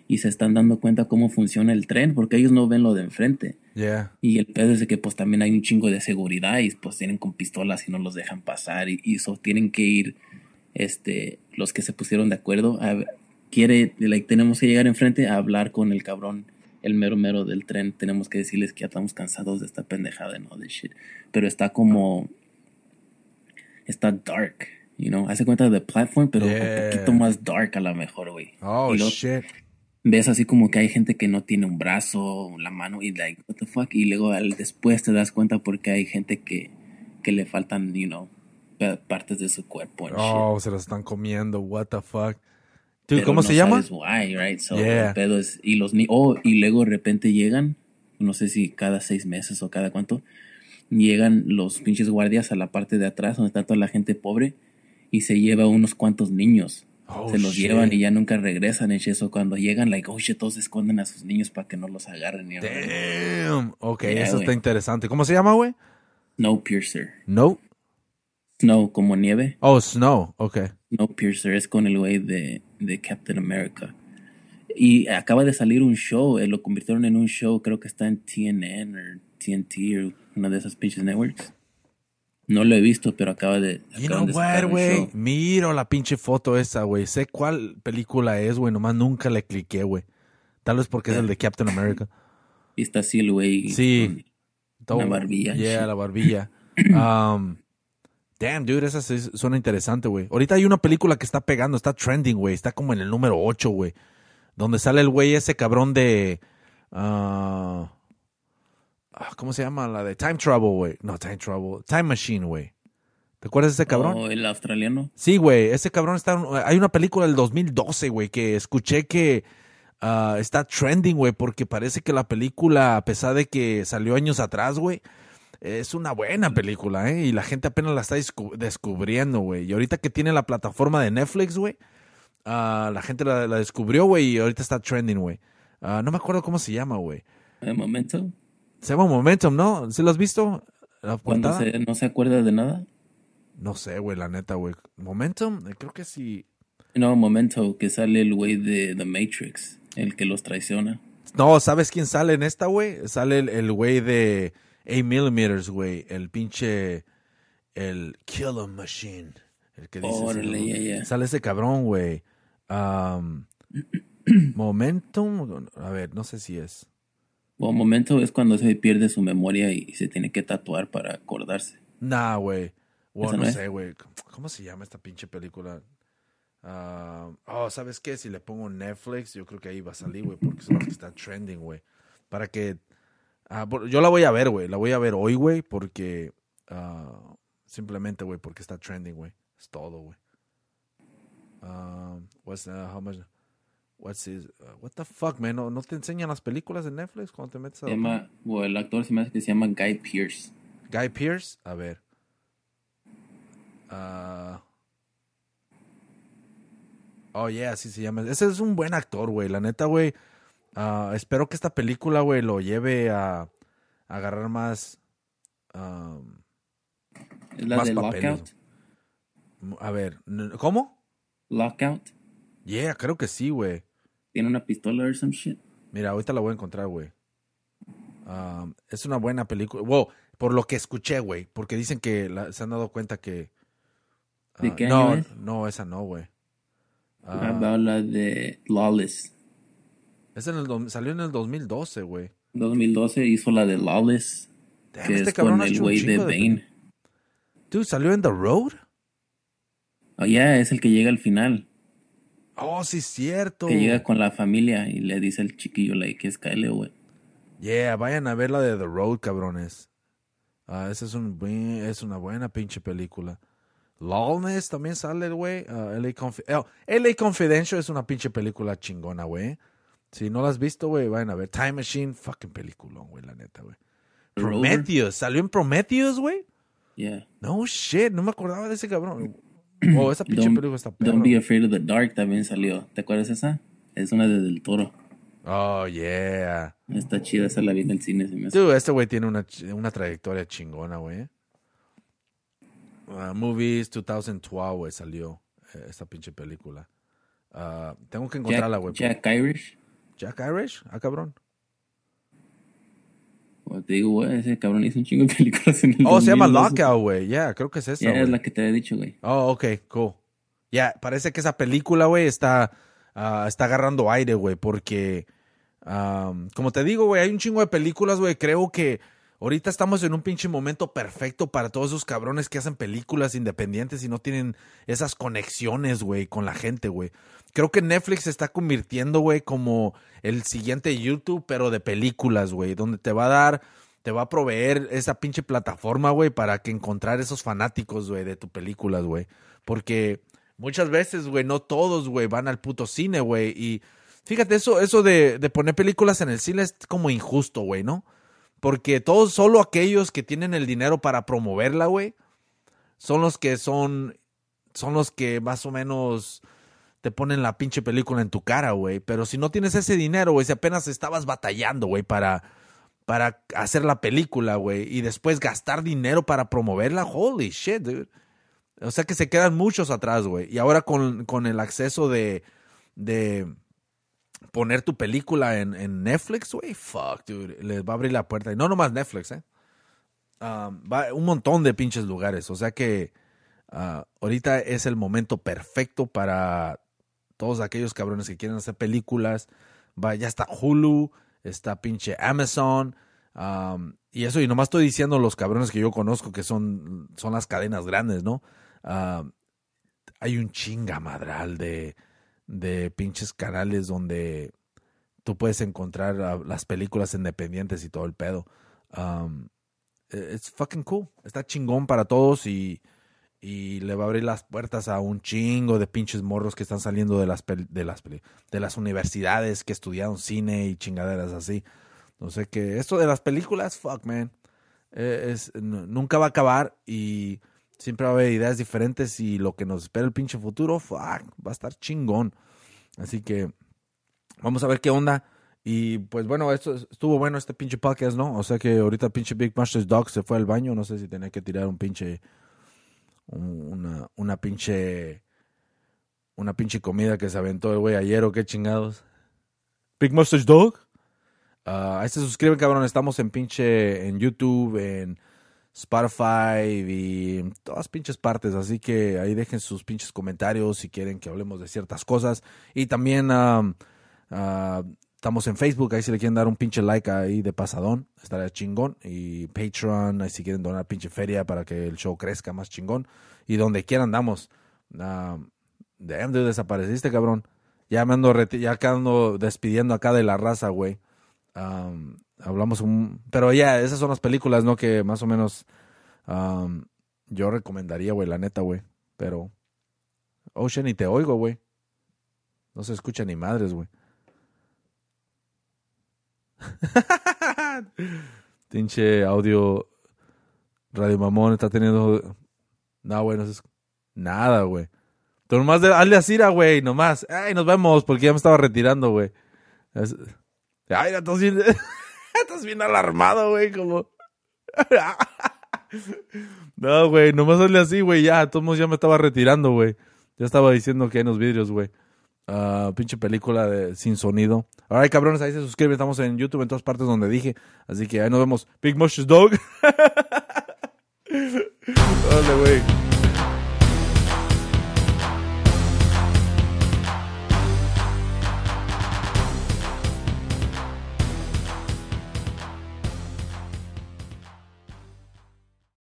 Y se están dando cuenta cómo funciona el tren, porque ellos no ven lo de enfrente. Yeah. Y el pedo es de que pues también hay un chingo de seguridad y pues tienen con pistolas y no los dejan pasar y, y so tienen que ir este los que se pusieron de acuerdo a, quiere like, tenemos que llegar enfrente a hablar con el cabrón el mero mero del tren tenemos que decirles que ya estamos cansados de esta pendejada no de shit pero está como está dark you know hace cuenta de platform pero Yeah. un poquito más dark a lo mejor güey Oh, Y luego- shit. ves así como que hay gente que no tiene un brazo, la mano y like, what the fuck, y luego al después te das cuenta porque hay gente que, que le faltan, you know, pa- partes de su cuerpo and Oh, shit. se los están comiendo. What the fuck. Dude, Pero ¿cómo no se llama? why, right? So, Yeah. pedo es, y los ni oh, y luego de repente llegan, no sé si cada seis meses o cada cuánto, llegan los pinches guardias a la parte de atrás donde está toda la gente pobre y se lleva unos cuantos niños. Oh, se los shit. llevan y ya nunca regresan en eso cuando llegan like oh shit todos esconden a sus niños para que no los agarren Damn. Ok, Yeah, eso está interesante. ¿Cómo se llama, güey? Snowpiercer No. Snow como nieve Oh, Snow. Ok. Snowpiercer es con el güey de, de Captain America y acaba de salir un show eh, lo convirtieron en un show creo que está en TNN o TNT o una de esas pinches networks no lo he visto pero acaba de You know what, güey? Miro la pinche foto esa, güey. Sé cuál película es, güey. Nomás nunca le cliqué, güey. Tal vez porque es el de Captain America. y está así el güey Sí. con la barbilla Yeah, la barbilla. Um, damn, dude, esa suena interesante, güey. Ahorita hay una película que está pegando, está trending, güey. Está como en el número 8, güey. Donde sale el güey ese cabrón de... ah, ¿Cómo se llama? La de Time Travel, güey. No, Time Travel. Time Machine, güey. ¿Te acuerdas de ese cabrón? Oh, el australiano Sí, güey, ese cabrón está... Hay una película del 2012, güey, que escuché que ah, está trending, güey, porque parece que la película, a pesar de que salió años atrás, güey, es una buena película, ¿eh? Y la gente apenas la está descu- descubriendo, güey. Y ahorita que tiene la plataforma de Netflix, güey, ah, la gente la, la descubrió, güey, y ahorita está trending, güey. Ah, no me acuerdo cómo se llama, güey. de momento Se llama Momentum, ¿no? ¿Sí lo has visto? La cuando portada? se, no se acuerda de nada No sé, güey, la neta, güey. Momentum, Eh, creo que sí. no momento que sale el güey de The Matrix el que los traiciona No, ¿sabes quién sale en esta, güey? Sale el- güey de 8 millimeters, güey. El pinche. El Killer Machine. El que dice. Órale, ya, ya. Sale ese cabrón, güey. Momentum. A ver, no sé si es. Un momento es cuando se pierde su memoria y se tiene que tatuar para acordarse. Nah, güey. Bueno, ¿Esa no sé, güey. ¿Cómo se llama esta pinche película? Ah, oh, ¿sabes qué? Si le pongo Netflix, yo creo que ahí va a salir, güey, porque son las que están trending, güey. Para que... ah, por- yo la voy a ver, güey. La voy a ver hoy, güey, porque... ah, simplemente, güey, porque está trending, güey. Es todo, güey. Um, what's, uh, how much... What's his, uh, what the fuck, man? ¿No, ¿No te enseñan las películas de Netflix cuando te metes a... Se llama, el actor se me hace que se llama Guy Pearce. Guy Pierce, a ver. Ah. oh, yeah, así se llama. Ese es un buen actor, güey. La neta, güey. ah, espero que esta película, güey, lo lleve a, a agarrar más. um, Es la Más de papeles. Lockout. a ver, ¿cómo? Lockout. Yeah, creo que sí, güey. Tiene una pistola o some shit. Mira, ahorita la voy a encontrar, güey. Um, es una buena película. Wow, por lo que escuché, güey. Porque dicen que la- se han dado cuenta que. ¿De ah, qué no, año es? no, esa no, güey. About la de Lawless. es en el salió en el 2012, güey. 2012 hizo la de Lawless. Damn, que este es cabrón con el güey de Bane. Dude, ¿salió en The Road? Oh, yeah, es el que llega al final. Oh, sí, es cierto. Que llega con la familia y le dice al chiquillo, like, que es Kyle, güey. Yeah, vayan a ver la de The Road, cabrones. Ah, esa es, un es una buena pinche película. Lawless también sale, güey. Ah, LA, Confi- oh, LA Confidential es una pinche película chingona, güey. Si no la has visto, güey, vayan a ver. Time Machine, fucking peliculón, güey, la neta, güey. Prometheus, ¿salió en Prometheus, güey? Yeah. No shit, no me acordaba de ese cabrón. Oh, esa pinche Don't, película está perro. Don't Be Afraid of the Dark también salió. ¿Te acuerdas esa? Es una de Del Toro. Oh, yeah. Está chida, esa la vi en el cine. Se me hace. Dude, este güey tiene una, una trayectoria chingona, güey. Ah, movies 2012, güey, salió eh, esta pinche película. Ah, tengo que encontrarla, güey. Jack, Jack Irish. Jack Irish, ah, cabrón. Como te digo, güey, ese cabrón hizo un chingo de películas en el Oh, se llama 2012. Lockout, güey. Yeah, creo que es esa, Ya güey. es la que te había dicho, güey. Oh, ok, cool. Ya, parece que esa película, güey, está, ah, está agarrando aire, güey, porque, como te digo, güey, hay un chingo de películas, güey, creo que ahorita estamos en un pinche momento perfecto para todos esos cabrones que hacen películas independientes y no tienen esas conexiones, güey, con la gente, güey. Creo que Netflix se está convirtiendo, güey, como el siguiente YouTube, pero de películas, güey, donde te va a dar, te va a proveer esa pinche plataforma, güey, para que encontrar esos fanáticos, güey, de tu películas, güey. Porque muchas veces, güey, no todos, güey, van al puto cine, güey. Y fíjate, eso, eso de, de poner películas en el cine es como injusto, güey, ¿no? Porque todos, solo aquellos que tienen el dinero para promoverla, güey, son los que son, son los que más o menos te ponen la pinche película en tu cara, güey. Pero si no tienes ese dinero, güey, si apenas estabas batallando, güey, para, para hacer la película, güey, y después gastar dinero para promoverla, holy shit, dude. O sea que se quedan muchos atrás, güey. Y ahora con, con el acceso de, de poner tu película en, Netflix, güey, fuck, dude. Les va a abrir la puerta. Y no nomás Netflix, eh. Um, va un montón de pinches lugares. O sea que ah, ahorita es el momento perfecto para todos aquellos cabrones que quieren hacer películas. Va, ya está Hulu, está pinche Amazon. um, y eso, y nomás estoy diciendo los cabrones que yo conozco que son, son las cadenas grandes, ¿no? Um, hay un chingamadral de, de pinches canales donde tú puedes encontrar las películas independientes y todo el pedo. Um, it's fucking cool. Está chingón para todos y, y le va a abrir las puertas a un chingo de pinches morros que están saliendo de las, de las, de las universidades que estudiaron cine y chingaderas así. No sé que esto de las películas, fuck, man. Eh, es, nunca va a acabar y siempre va a haber ideas diferentes y lo que nos espera el pinche futuro, fuck, va a estar chingón. Así que vamos a ver qué onda. Y pues bueno, esto es- estuvo bueno este pinche podcast, ¿no? O sea que ahorita pinche Big Masters Dog se fue al baño. No sé si tenía que tirar un pinche. un- Una, una pinche. Una pinche comida que se aventó el güey ayer o qué chingados. Big Masters Dog. Ah, ahí se suscriben, cabrón. Estamos en pinche en YouTube, en Spotify y todas pinches partes. Así que ahí dejen sus pinches comentarios si quieren que hablemos de ciertas cosas. Y también ah, ah, estamos en Facebook. Ahí si le quieren dar un pinche like ahí de pasadón, estaría chingón. Y Patreon, ahí si quieren donar pinche feria para que el show crezca más chingón. Y donde quiera andamos. Ah, damn, dude, desapareciste, cabrón. Ya me ando, ya acá ando despidiendo acá de la raza, güey. Um, hablamos un... Pero ya, esas son las películas, ¿no? Que más o menos yo recomendaría, güey, la neta, güey. Pero... Ocean, y te oigo, güey. No se escucha ni madres, güey. Pinche audio... Radio Mamón está teniendo... No, güey, no se Nada, güey. Tú nomás de, hazle así, güey, nomás. Ay, nos vemos, porque ya me estaba retirando, güey. Es- Ay, bien, estás bien alarmado, güey, como... no, güey, nomás hazle así, güey, ya, todos ya me estaba retirando, güey. Ya estaba diciendo que hay unos vidrios, güey. Ah, pinche película sin sonido. Ahora, cabrones, ahí se suscriben, estamos en YouTube, en todas partes donde dije. Así que ahí nos vemos. Big Mushes Dog. Dale, güey.